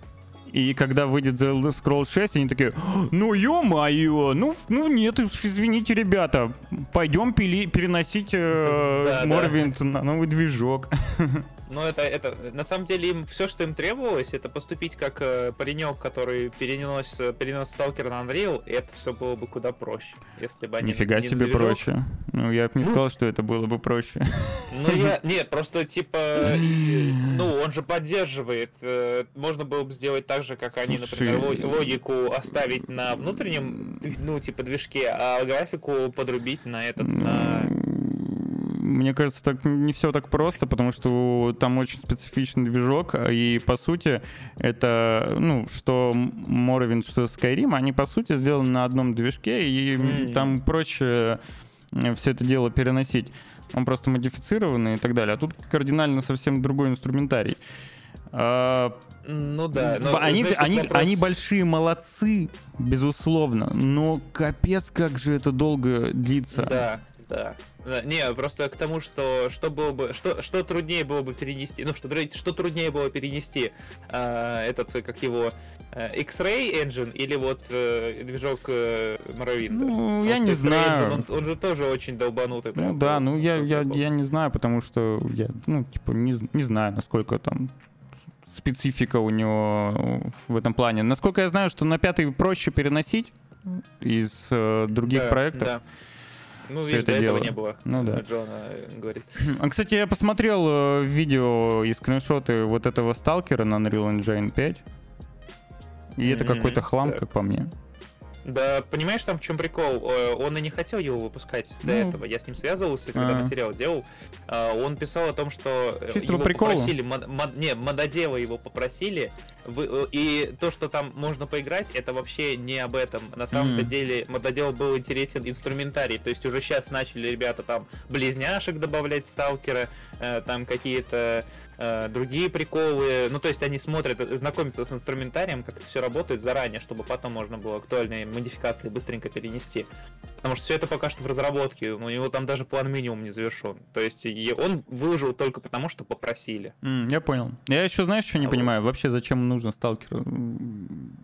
и когда выйдет The Elder Scrolls 6, они такие, ну ё-моё, ну, ну нет, извините, ребята, пойдем пили, переносить э, Morrowind на новый движок. Но это, это, на самом деле, им все, что им требовалось, это поступить как э, паренек, который перенес, перенес сталкер на Unreal, и это все было бы куда проще, если бы они... Нифига не себе движок. проще. Ну, я бы не ну, сказал, что это было бы проще. Ну, я... Нет, просто, типа, ну, он же поддерживает. Э, можно было бы сделать так же, как они, например, логику оставить на внутреннем, ну, типа, движке, а графику подрубить на этот, на мне кажется, так не все так просто, потому что там очень специфичный движок, и по сути это, ну, что Morrowind, что Skyrim, они по сути сделаны на одном движке, и mm-hmm. там проще э, все это дело переносить. Он просто модифицированный и так далее. А тут кардинально совсем другой инструментарий. А, Ну да. но, они, знаешь, они, вопрос- они большие молодцы, безусловно, но капец, как же это долго длится. Да, да. Да, Не, просто к тому, что что было бы, что, что труднее было бы перенести, ну что, что труднее было перенести а, этот, э, как его, э, X-Ray Engine или вот э, движок э, Morrowind? Ну, Потому я не знаю. Engine, он, он же тоже очень долбанутый. Ну прям, да, ну я, я, я не знаю, потому что я, ну, типа, не, не знаю, насколько там специфика у него в этом плане. Насколько я знаю, что на пятый проще переносить из э, других Да, проектов. да. Ну, Всё видишь, это до этого дело. не было. Ну да. Джона э, говорит. А, Кстати, я посмотрел э, видео и скриншоты вот этого сталкера на Unreal Engine 5. И это Мгм, какой-то хлам, да. как по мне. Да, понимаешь, там в чем прикол? Э, Он и не хотел его выпускать до Ну. этого. Я с ним связывался, когда А. материал делал. А, Он писал о том, что э, Чисто его приколу? попросили, мод- мод- не, мододелы его попросили, вы- э, и то, что там можно поиграть, это вообще не об этом. На самом-то Мгм. деле мододел был интересен инструментарий, то есть уже сейчас начали ребята там близняшек добавлять сталкера, там какие-то другие приколы. Ну, то есть они смотрят, э, знакомятся с инструментарием, как это все работает заранее, чтобы потом можно было актуальные модификации быстренько перенести. Потому что все это пока что в разработке, у него там даже план минимум не завершен. То есть и он выложил только потому, что попросили. М, я понял. Я еще, знаешь, что не А вот. понимаю? Вообще, зачем нужен сталкер?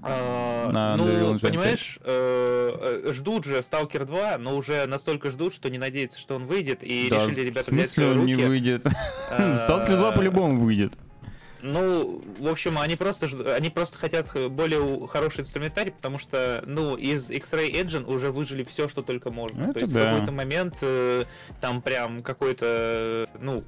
А, на ну, понимаешь, э, э, ждут же Stalker 2, но уже настолько ждут, что не надеются, что он выйдет, и Да, решили ребята в смысле он не руки. выйдет? А, Сталкер 2 по-любому выйдет. Ну, в общем, они просто, они просто хотят э, более хороший инструментарий, потому что, ну, из X-Ray Engine уже выжили все, что только можно. Это То есть да. в какой-то момент э, там прям какой-то, э, ну,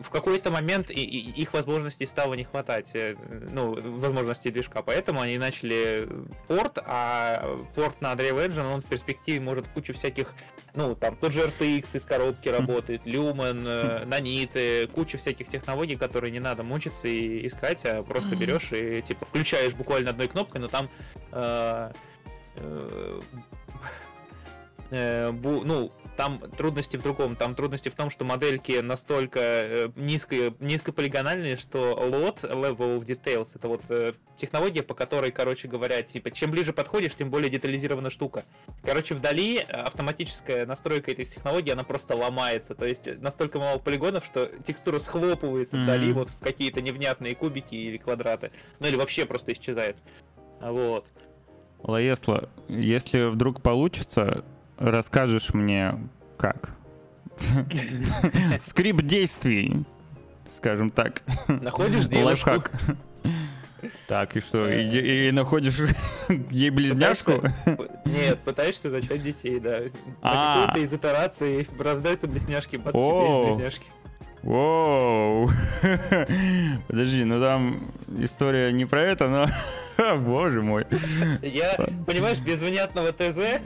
в какой-то момент и, и- их возможностей стало не хватать, э, ну, возможностей движка, поэтому они начали порт, а порт на Unreal Engine, он в перспективе может кучу всяких, ну, там, тот же RTX из коробки работает, Lumen, э, наниты, куча всяких технологий, которые не надо мучиться и искать, а просто берешь и, типа, включаешь буквально одной кнопкой, но там э, э, э, бу- ну, там трудности в другом. Там трудности в том, что модельки настолько э, низко, низкополигональные, что LOT, Level Details, это вот э, технология, по которой, короче говоря, типа, чем ближе подходишь, тем более детализирована штука. Короче, вдали э, автоматическая настройка этой технологии, она просто ломается. То есть настолько мало полигонов, что текстура схлопывается Мгм. вдали вот в какие-то невнятные кубики или квадраты. Ну или вообще просто исчезает. Вот. Лаесла, если вдруг получится, расскажешь мне, как? Скрипт действий, скажем так. Находишь девушку, Лайфхак. Так, и что? И, и находишь ей близняшку? Нет, пытаешься зачать детей, да. А. На какой-то из итераций рождаются близняшки, бац, есть близняшки. Воу! Подожди, ну там история не про это, но... Боже мой. Я, понимаешь, без внятного ТЗ...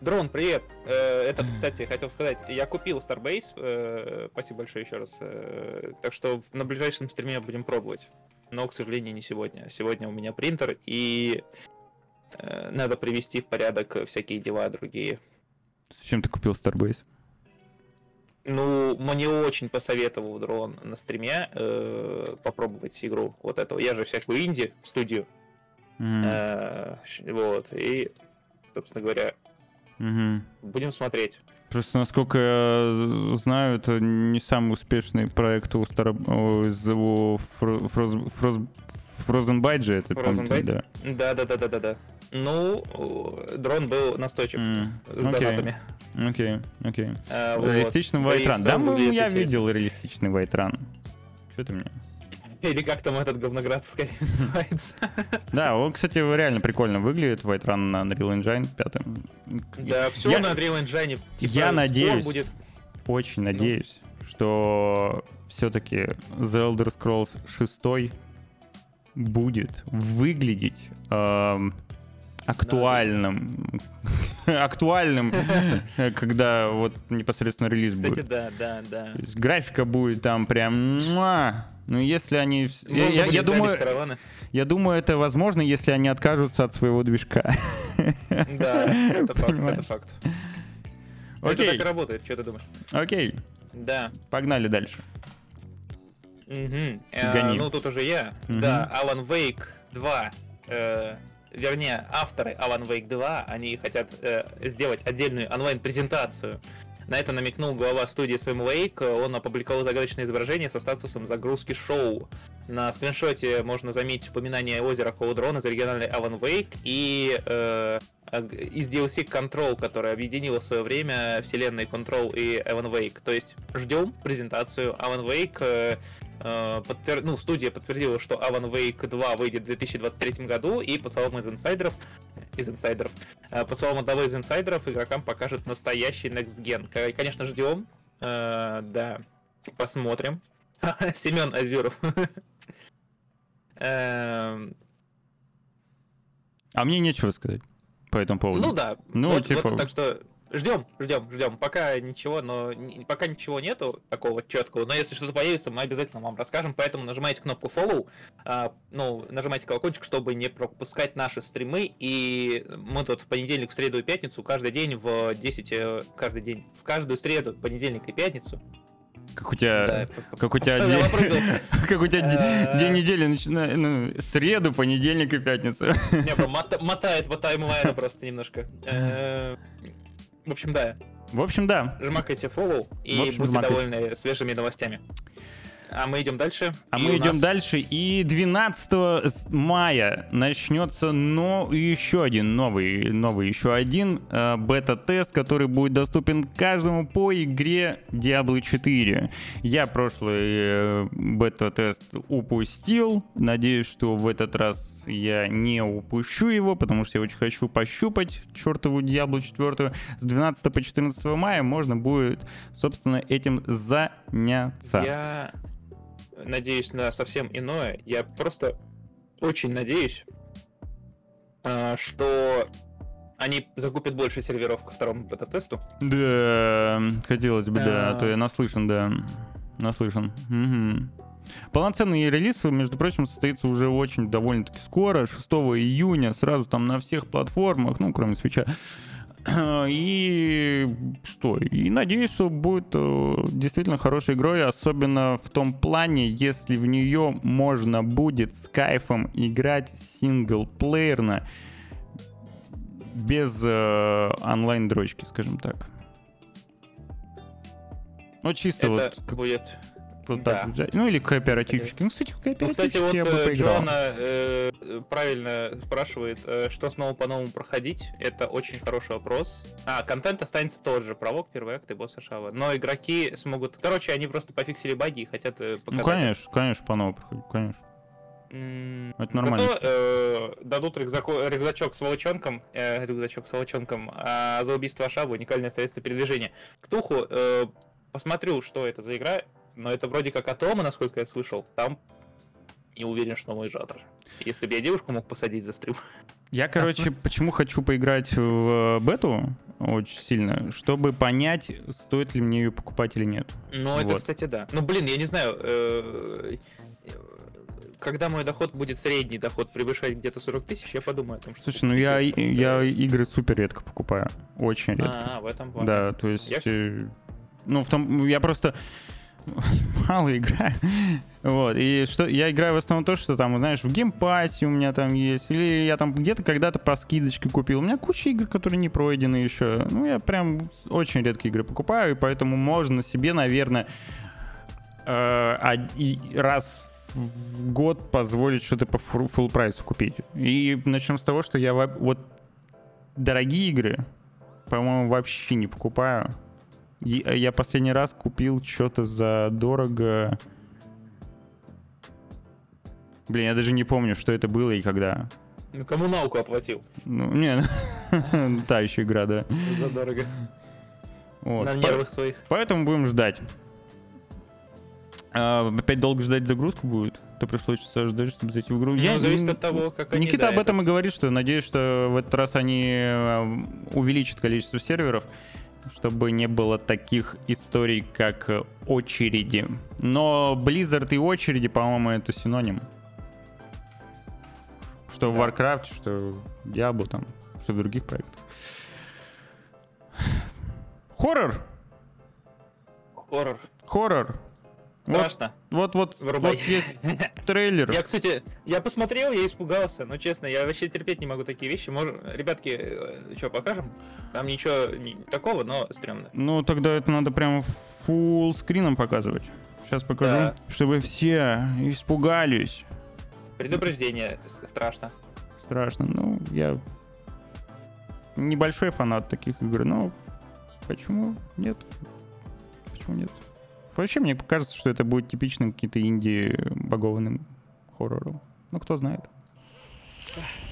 Дрон, привет. Э, Это, кстати, хотел сказать, я купил Starbase, э, спасибо большое еще раз. э, Так что на ближайшем стриме будем пробовать. Но, к сожалению, не сегодня. Сегодня у меня принтер, и надо привести в порядок всякие дела другие. Зачем ты купил Starbase? Ну, мне очень посоветовал Дрон на стриме э, попробовать игру вот эту. Я же всякую инди студию. Мгм. э, вот. И, собственно говоря, Мгм. будем смотреть. Просто, насколько я знаю, это не самый успешный проект у, Стар... из Фро- Фроз... Фроз... Же это, Byte? да. Да, да, да, да, да, да. Ну, дрон был настойчив М, с донатами. Окей, окей. Э, вот. Реалистичный в Вайтран. Да, мы- я интересно. видел реалистичный Вайтран. Что ты мне? Или как там этот говноград скорее называется. Да, он, кстати, реально прикольно выглядит, Вайтран на Unreal Engine 5. Да, все Я- на Unreal Engine. Типа, я надеюсь. будет. Очень надеюсь, что все-таки The Elder Scrolls 6 будет выглядеть эм, актуальным. Актуальным, когда вот непосредственно релиз Кстати, будет. да, да, да. Есть графика будет там прям... муа. Ну, если они... вс- Я, думаю, караваны. я думаю, это возможно, если они откажутся от своего движка. Да, это факт, это факт. Это так Окей, и работает, что ты думаешь? окей, Да. погнали дальше. Мгм. Э, Ну, тут уже я. Мгм. Да, Alan Wake 2. э, вернее, авторы Alan Wake 2, они хотят э, сделать отдельную онлайн-презентацию. На это намекнул глава студии Sam Lake. Он опубликовал загадочное изображение со статусом загрузки шоу. На скриншоте можно заметить упоминание озера Коудрон из оригинальной Alan Wake и э, из DLC Control, которая объединила в свое время вселенные Control и Alan Wake. То есть ждем презентацию Alan Wake. э, э, подтвер- ну, студия подтвердила, что Alan Wake 2 выйдет в 2023 году, и по словам из инсайдеров, из инсайдеров, э, по словам одного из инсайдеров, игрокам покажет настоящий Next Gen. Конечно, ждем. Э, да, посмотрим. Семен Озеров. Эм, А мне нечего сказать по этому поводу. Ну да. Ну, вот- типа- вот, так что ждем, ждем, ждем. Пока ничего, но пока ничего нету такого четкого. Но если что-то появится, мы обязательно вам расскажем. Поэтому нажимайте кнопку follow, а, ну, нажимайте колокольчик, чтобы не пропускать наши стримы. И мы тут в понедельник, в среду и пятницу каждый день в 10, э, каждый день, в каждую среду, понедельник и пятницу. Как у тебя... Да, Как у тебя день... Как у тебя де- день недели начинает... Ну, среду, понедельник и пятницу. Не, прям мота- мотает по таймлайну просто немножко. В общем, да, В общем, да. жмакайте follow и будьте довольны свежими новостями. А мы идем дальше. А И мы идем нас- дальше. И 12 с- мая начнется но еще один новый, новый еще один э, бета-тест, который будет доступен каждому по игре Diablo 4. Я прошлый э, бета-тест упустил. Надеюсь, что в этот раз я не упущу его, потому что я очень хочу пощупать чертову Diablo 4. С 12 по 14 мая можно будет, собственно, этим заняться. Я надеюсь на совсем иное. Я просто очень надеюсь, а, что они закупят больше серверов ко второму бета-тесту. Да, хотелось бы, да, а то я наслышан, да. Наслышан. Мгм. Полноценный релиз, между прочим, состоится уже очень довольно-таки скоро, 6 июня, сразу там на всех платформах, ну, кроме свеча. И что? И надеюсь, что будет э, действительно хорошей игрой, особенно в том плане, если в нее можно будет с кайфом играть синглплеерно, без э, онлайн-дрочки, скажем так. Ну, чисто Это вот, будет... вот да. так взять. Ну, или кооперативчики. Ну, кстати, в Ну, кооперативчики кстати, вот я бы э, поиграл. Джона э, правильно спрашивает, э, что снова по-новому проходить. Это очень хороший вопрос. А, контент останется тот же. Пролог, первый акт и босс Шава. Но игроки смогут... Короче, они просто пофиксили баги и хотят э, Ну, показать. конечно, конечно, по-новому проходить, конечно. Это нормально. Зато, э, дадут рюкзако- рюкзачок с волчонком, э, рюкзачок с волчонком, а за убийство Шабы уникальное средство передвижения. Ктуху, э, посмотрю, что это за игра, но это вроде как Атома, насколько я слышал, там не уверен, что мой жанр. Если бы я девушку мог посадить за стрим. Я, короче, почему хочу поиграть в бету очень сильно, чтобы понять, стоит ли мне ее покупать или нет. Ну, это, Вот. кстати, да. Ну, блин, я не знаю, э, когда мой доход будет средний доход превышать где-то 40 тысяч, я подумаю о том, что... Слушай, ну я, я игры супер редко покупаю. Очень редко. А, в этом плане. Да, то есть... Я э, Ну, в том... Я просто мало играю. Вот, и что я играю в основном то, что там, знаешь, в Game Pass е у меня там есть, или я там где-то когда-то по скидочке купил. У меня куча игр, которые не пройдены еще. Ну, я прям очень редко игры покупаю, и поэтому можно себе, наверное, э, раз в год позволить что-то по full прайсу купить. И начнем с того, что я во- вот дорогие игры, по-моему, вообще не покупаю. Э, Я последний раз купил что-то за дорого. Блин, я даже не помню, что это было и когда. Ну, коммуналку оплатил. Ну, не, та еще игра, да. Задорого. Вот. На нервах своих. Поэтому будем ждать. А, опять долго ждать загрузку будет? То пришлось ждать, чтобы зайти в игру. Ну, зависит от того, как они... Никита об этом это- и говорит, что надеюсь, что в этот раз они э, увеличат количество серверов, чтобы не было таких историй, как э, очереди. Но Blizzard и очереди, по-моему, это синоним. Что в Да. Warcraft, что в Diablo там, что в других проектах. Хоррор! Хоррор. Хоррор! Страшно. Вот, вот, Вырубай. вот есть трейлер. Я, кстати, я посмотрел, я испугался, но честно, я вообще терпеть не могу такие вещи. Может, ребятки, что, покажем? Там ничего такого, но стрёмно. Ну, тогда это надо прямо фулл скрином показывать. Сейчас покажу, Да. чтобы все испугались. Предупреждение, страшно. Страшно. Ну, я небольшой фанат таких игр, но почему нет? Почему нет? Вообще, мне кажется, что это будет типичным каким-то инди-багованным хоррором. Ну, кто знает.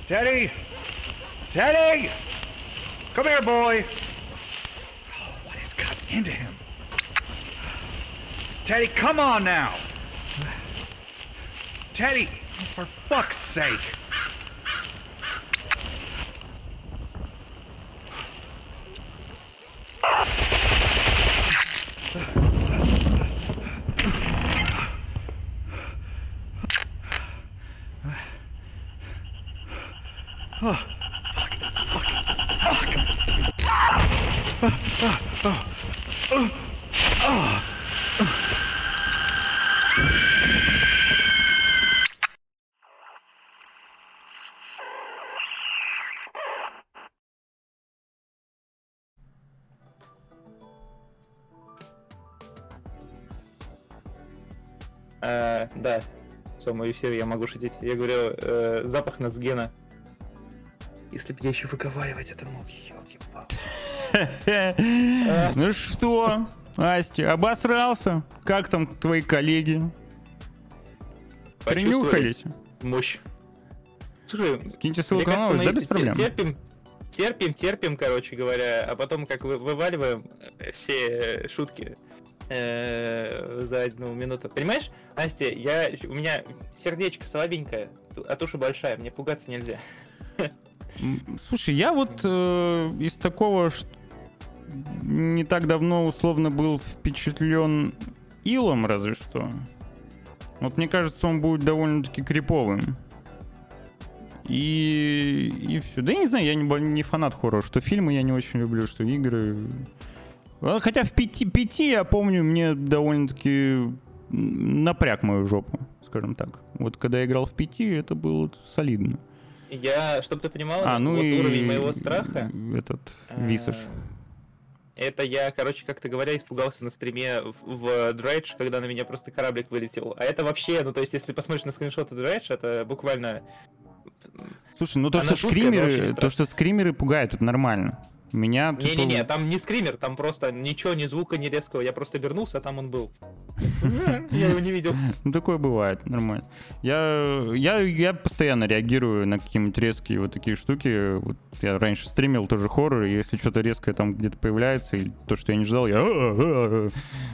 Teddy! Teddy! Come here, boy! Oh, what has gotten into him? Teddy, come on now! Teddy, for fuck's sake! Oh, Э, да, все, мою серию я могу шутить. Я говорю, э, запах нацгена. Если бы я еще выговаривать это мог, ёлки-палки. Ну что, Астя, обосрался? Как там твои коллеги? Принюхались? Мощь. Слушай, Скиньте ссылку на новость, да, без проблем? терпим, терпим, терпим, короче говоря, а потом как вы- вываливаем э, все шутки э, за одну минуту. Понимаешь, Настя, я, у меня сердечко слабенькое, а туша большая, мне пугаться нельзя. Слушай, я вот э, из такого ш- не так давно условно был впечатлен Илом, разве что. Вот мне кажется, он будет довольно-таки криповым. И, и все. Да я не знаю, я не, не фанат хоррора, что фильмы я не очень люблю, что игры. А, Хотя в пяти, пяти, я помню, мне довольно-таки напряг мою жопу, скажем так. Вот когда я играл в пяти, это было солидно. Я, чтобы ты понимал, А, ну вот и уровень моего страха. Этот э, Висаж. Это я, короче, как-то говоря, испугался на стриме в, в Dredge, когда на меня просто кораблик вылетел. А это вообще, ну то есть, если посмотришь на скриншоты Dredge, это буквально... Слушай, ну то, Она что очень скримеры, то, что скримеры пугают, это нормально. Меня Не-не-не, там не скример, там просто ничего, ни звука, ни резкого. Я просто вернулся, а там он был. Я его не видел. Ну, такое бывает, нормально. Я, я, я постоянно реагирую на какие-нибудь резкие вот такие штуки. Вот я раньше стримил тоже хоррор, и если что-то резкое там где-то появляется, или то, что я не ждал, я...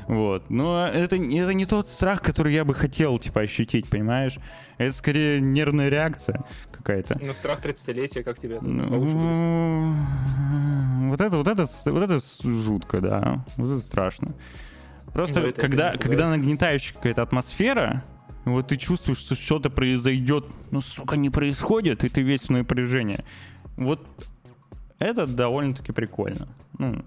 Вот. Но это, это не тот страх, который я бы хотел, типа, ощутить, понимаешь? Это скорее нервная реакция какая-то. Ну, страх 30-летия, как тебе? Ну, вот это, вот это, вот это жутко, да. Вот это страшно. Просто Ну, когда, когда нагнетающая какая-то атмосфера, вот ты чувствуешь, что что-то произойдет, но, сука, не происходит, и ты весь в напряжении. Вот это довольно-таки прикольно. Ну,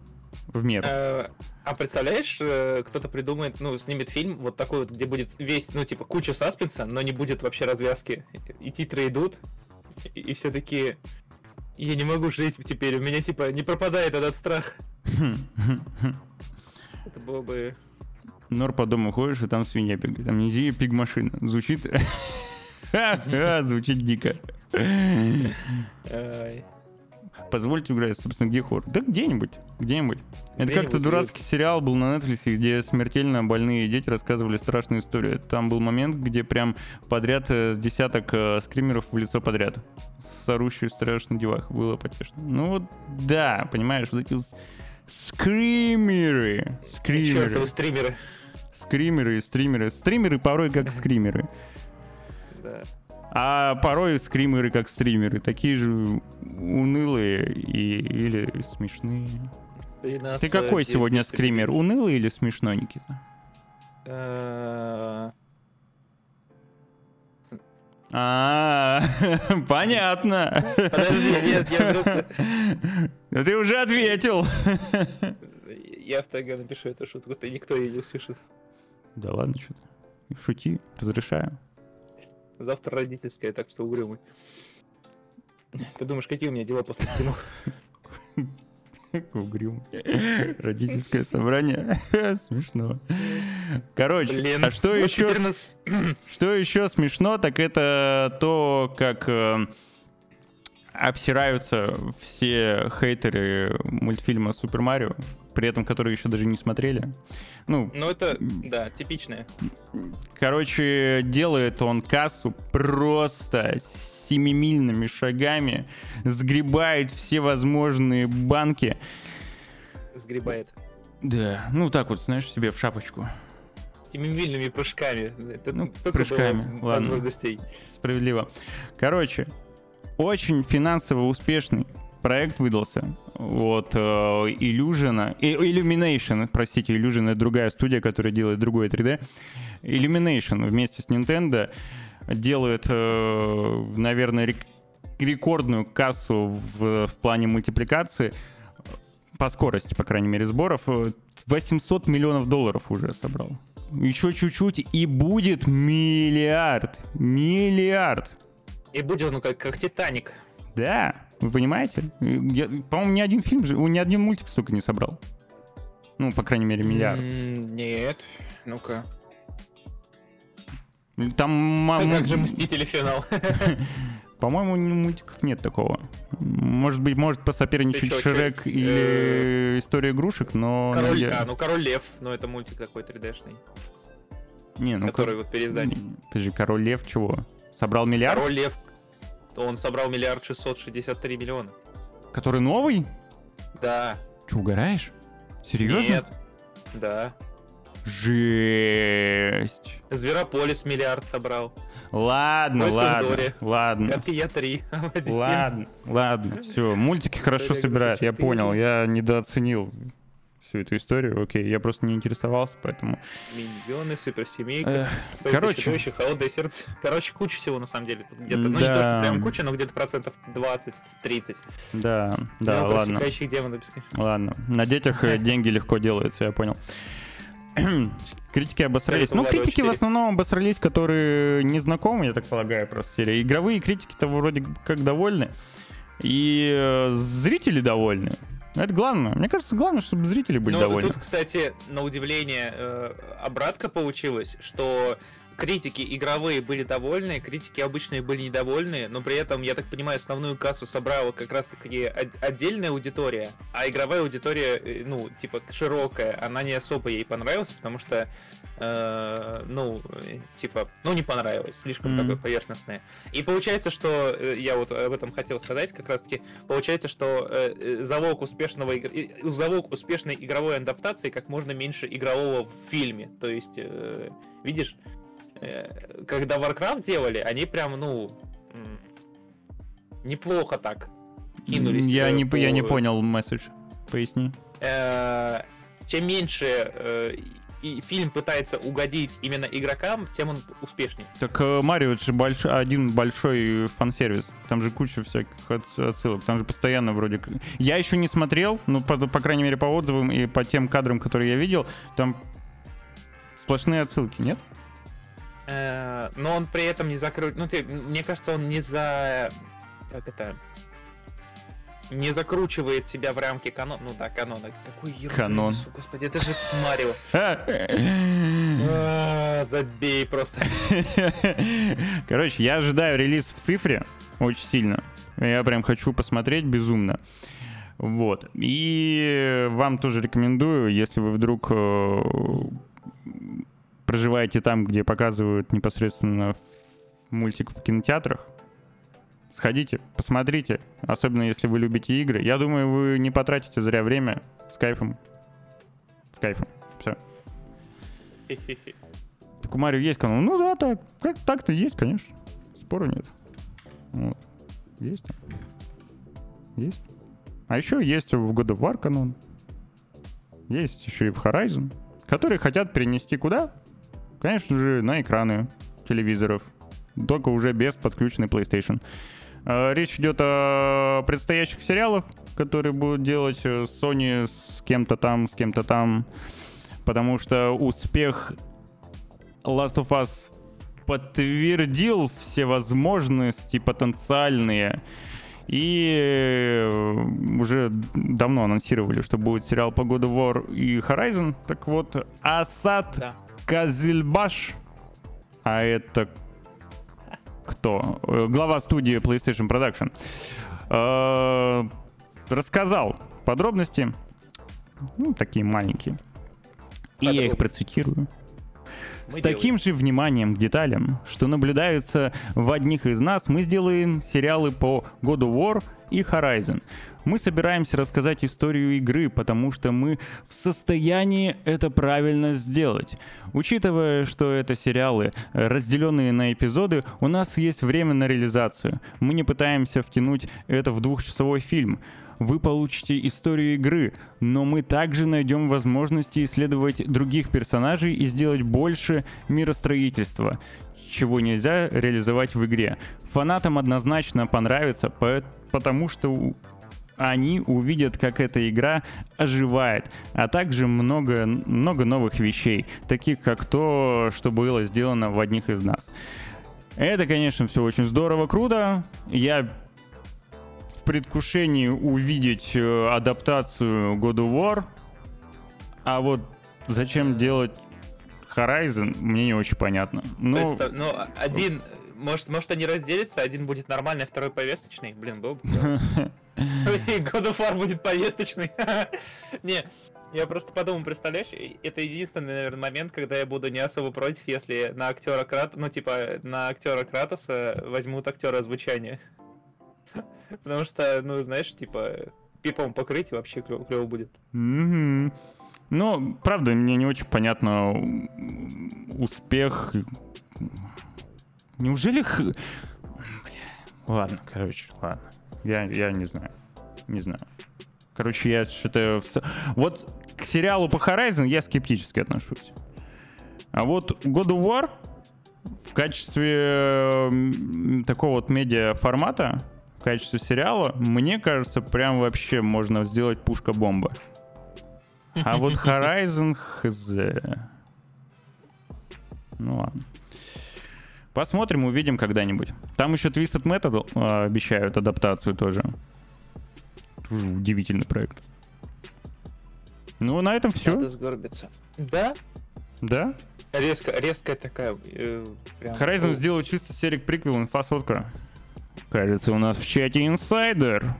в меру. Э, А представляешь, э, кто-то придумает, ну, снимет фильм вот такой вот, где будет весь, ну, типа, куча саспенса, но не будет вообще развязки. И титры идут, и, и все такие... Я не могу жить теперь, у меня, типа, не пропадает этот страх. Это было бы... Нор по дому ходишь, и там свинья бегает. Амнезия пиг-машина. Звучит... Звучит дико. Позвольте угадать, собственно, где хоррор? Да где-нибудь, где-нибудь. Это Где-нибудь как-то будет. дурацкий сериал был на Netflix, где смертельно больные дети рассказывали страшную историю. Там был момент, где прям подряд э, с десяток э, скримеров в лицо подряд. С орущей страшной девах. Было потешно. Ну вот, да, понимаешь, вот эти вот скримеры. Скримеры. чертовы стримеры. Скримеры и стримеры. Стримеры порой как скримеры. Да. А порой скримеры как стримеры. Такие же унылые и, или смешные. Нас, Ты какой сегодня скример? Унылый или смешной, Никита? А, понятно. Подожди, нет, я просто... Ну Ты уже ответил. Я в ТГ напишу эту шутку, то никто ее не услышит. Да ладно, что ты. Шути, разрешаю. Завтра родительская, так что угрюмый. Ты думаешь, какие у меня дела после стимов? Угрюм. Родительское собрание. Смешно. Короче, Блин, а что еще, теперь нас- что еще смешно, так это то, как э, обсираются все хейтеры мультфильма Супер Марио, при этом которые еще даже не смотрели. Ну, Ну это, да, типичное. Короче, делает он кассу просто семимильными шагами, сгребает все возможные банки. Сгребает. Да, ну так вот, знаешь, себе в шапочку. Семимильными прыжками. Это Ну, прыжками, ладно. Справедливо. Короче, очень финансово успешный проект выдался. Вот, э, Illusion, э, Illumination, простите, Illusion это другая студия, которая делает другое 3D. Illumination вместе с Nintendo делает, э, наверное, рек- рекордную кассу в, в плане мультипликации по скорости, по крайней мере, сборов. Э, 800 миллионов долларов уже собрал. Еще чуть-чуть и будет миллиард. Миллиард. И будет он как, как Титаник. Да, вы понимаете? Я- по-моему, ни один фильм, ни один мультик столько не собрал. Ну, по крайней мере, миллиард. Нет. Ну-ка. Там, ма- А как же Мстители финал? по-моему, мультиков нет такого. Может быть, может посоперничать чё, чё, Шрек или История игрушек, но... Король, я- а, ну Король Лев, ну это мультик такой 3D-шный, Не, ну, который кор- вот переиздание. Подожди, Король Лев чего? Собрал миллиард? Король Лев, он собрал миллиард 663 миллиона. Который новый? Да. Че, угораешь? Серьезно? Нет. Да. Жесть. Зверополис миллиард собрал. Ладно, Поиск ладно, ладно. Я 3. Аладдин. Ладно, ладно, все. Мультики хорошо собирают, я понял. Я недооценил всю эту историю. Окей, я просто не интересовался, поэтому... Миньоны, суперсемейка. Эх, Союз короче. холодное сердце. Короче, куча всего на самом деле. Тут Где-то, ну не то, Да. что прям куча, но где-то процентов 20-30. Да, да, Мелко ладно. демонов. Ладно. На детях э, деньги легко делаются, я понял. Критики обосрались. Ну, критики в 4. основном обосрались, которые не знакомы, я так полагаю, просто серия. Игровые критики-то вроде как довольны. И э, зрители довольны. Это главное. Мне кажется, главное, чтобы зрители были Ну, довольны. тут, кстати, на удивление э, обратка получилась, что критики игровые были довольны, критики обычные были недовольны, но при этом, я так понимаю, основную кассу собрала как раз-таки от- отдельная аудитория, а игровая аудитория, э, ну, типа, широкая, она не особо ей понравилась, потому что, э, ну, э, типа, ну, не понравилось, слишком Мгм. такое поверхностное. И получается, что, э, я вот об этом хотел сказать, как раз-таки, получается, что э, э, залог успешного и- залог успешной игровой адаптации как можно меньше игрового в фильме. То есть, э, видишь, э, когда Warcraft делали, они прям, ну, неплохо так кинулись. Я э, не, по- я не понял месседж. Поясни. э, чем меньше э, и фильм пытается угодить именно игрокам, тем он успешнее. Так э, Марио это же больш... один большой фан-сервис. Там же куча всяких от- отсылок. Там же постоянно вроде... Я еще не смотрел, но по, по крайней мере по отзывам и по тем кадрам, которые я видел, там сплошные отсылки, нет? Э, но он при этом не закрыл. Ну, ты, мне кажется, он не за. Как это? Не закручивает себя в рамки канона. Ну да, канона. Какой ерунду Канон. несу, Господи, это же Марио. А, Забей просто. Короче, я ожидаю релиз в цифре очень сильно. Я прям хочу посмотреть безумно. Вот. И вам тоже рекомендую, если вы вдруг э, проживаете там, где показывают непосредственно мультик в кинотеатрах, сходите, посмотрите, особенно если вы любите игры. Я думаю, вы не потратите зря время с кайфом. С кайфом. Все. Так у Марио есть канал. Ну да, так. Как так-то есть, конечно. Спору нет. Вот. Есть. Есть. А еще есть в God of War канон. Есть еще и в Horizon. Которые хотят перенести куда? Конечно же, на экраны телевизоров. Только уже без подключенной PlayStation. Э, Речь идет о предстоящих сериалах, которые будут делать э, Sony с кем-то там, с кем-то там. Потому что успех Last of Us подтвердил все возможности потенциальные. И э, уже давно анонсировали, что будет сериал по God of War и Horizon. Так вот, Асад Да. Казельбаш, а это кто? Э, Глава студии PlayStation Production. э, Рассказал подробности, ну, такие маленькие. И я их процитирую. Мы С таким же вниманием к деталям, что наблюдается в одних из нас, мы сделаем сериалы по God of War и Horizon. Мы собираемся рассказать историю игры, потому что мы в состоянии это правильно сделать. Учитывая, что это сериалы, разделенные на эпизоды, у нас есть время на реализацию. Мы не пытаемся втянуть это в двухчасовой фильм. Вы получите историю игры, но мы также найдем возможности исследовать других персонажей и сделать больше миростроительства, чего нельзя реализовать в игре. Фанатам однозначно понравится, по- потому что они увидят, как эта игра оживает, а также много, много новых вещей, таких как то, что было сделано в одних из нас. Это, конечно, все очень здорово, круто. Я в предвкушении увидеть э, адаптацию God of War, а вот зачем делать Horizon, мне не очень понятно. Ну, Представь, ну, один, может, может они разделятся, один будет нормальный, а второй повесточный? Блин, был бы. И God of War будет повесточный. Не, я просто подумал, представляешь, это единственный, наверное, момент, когда я буду не особо против, если на актера Крат, ну, типа, на актера Кратоса возьмут актера озвучания. Потому что, ну, знаешь, типа, пипом покрыть вообще клево будет. Ну, правда, мне не очень понятно успех. Неужели... х- Ладно, короче, ладно. Я, я не знаю. Не знаю. Короче, я что-то... Вот к сериалу по Horizon я скептически отношусь. А вот God of War в качестве такого вот медиа формата, в качестве сериала, мне кажется, прям вообще можно сделать пушка-бомба. А вот Horizon хз. Ну ладно. Посмотрим, увидим когда-нибудь. Там еще Twisted Metal э, обещают адаптацию тоже. Тоже удивительный проект. Ну, на этом все. Надо сгорбиться. Да? Да? Резко, резкая такая. э, прям, Horizon сделал чисто серик приквел, инфа сотка. Кажется, у нас в чате инсайдер.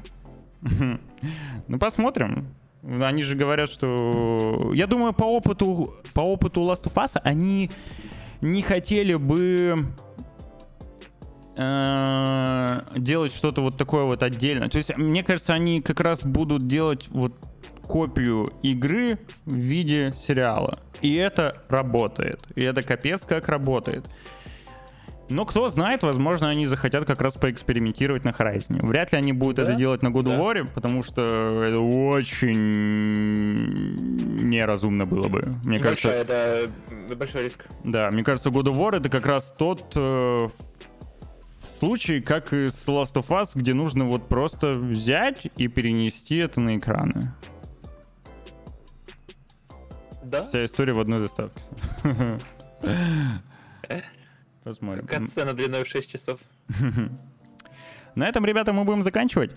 Ну, посмотрим. Они же говорят, что... Я думаю, по опыту, по опыту Last of Us они не хотели бы делать что-то вот такое вот отдельно. То есть, мне кажется, они как раз будут делать вот копию игры в виде сериала. И это работает. И это капец как работает. Но кто знает, возможно, они захотят как раз поэкспериментировать на Horizon. Вряд ли они будут Да, это делать на God of да. War, потому что это очень неразумно было бы. Мне кажется, Большой, это большой риск. да, мне кажется, God of War это как раз тот э, случай, как и с Last of Us, где нужно вот просто взять и перенести это на экраны. Да? Вся история в одной заставке. Посмотрим. Катсцена длиной в 6 часов. На этом, ребята, мы будем заканчивать.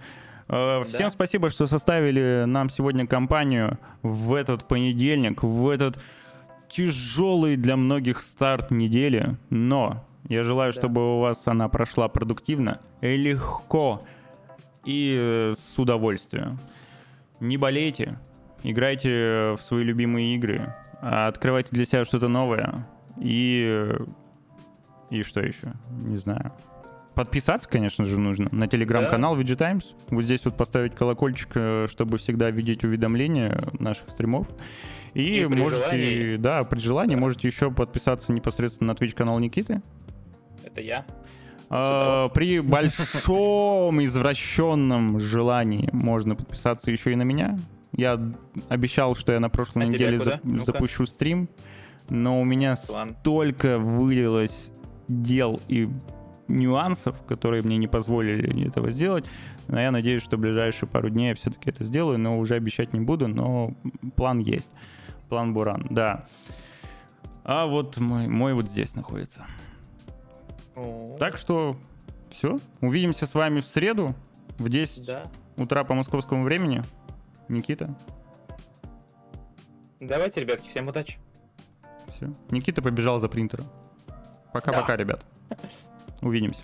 Э, Всем Да. спасибо, что составили нам сегодня компанию в этот понедельник, в этот тяжелый для многих старт недели. Но я желаю, Да. чтобы у вас она прошла продуктивно, и легко и э, с удовольствием. Не болейте, играйте в свои любимые игры, а открывайте для себя что-то новое и и что еще? Не знаю. Подписаться, конечно же, нужно на телеграм-канал VG Times. Вот здесь вот поставить колокольчик, э, чтобы всегда видеть уведомления наших стримов. И, И при можете, желании- да, при желании Да. можете еще подписаться непосредственно на Twitch-канал Никиты. Это я. А, при большом извращенном желании можно подписаться еще и на меня. Я обещал, что я на прошлой А неделе зап- Ну-ка. запущу стрим, но у меня Ладно. столько вылилось дел и нюансов, которые мне не позволили этого сделать. Но я надеюсь, что в ближайшие пару дней я все-таки это сделаю, но уже обещать не буду, но план есть. План Буран, да. А вот мой, мой вот здесь находится. Так что все. Увидимся с вами в среду в 10 Да. утра по московскому времени. Никита. Давайте, ребятки, всем удачи. Все. Никита побежал за принтером. Пока-пока, ребят. Увидимся.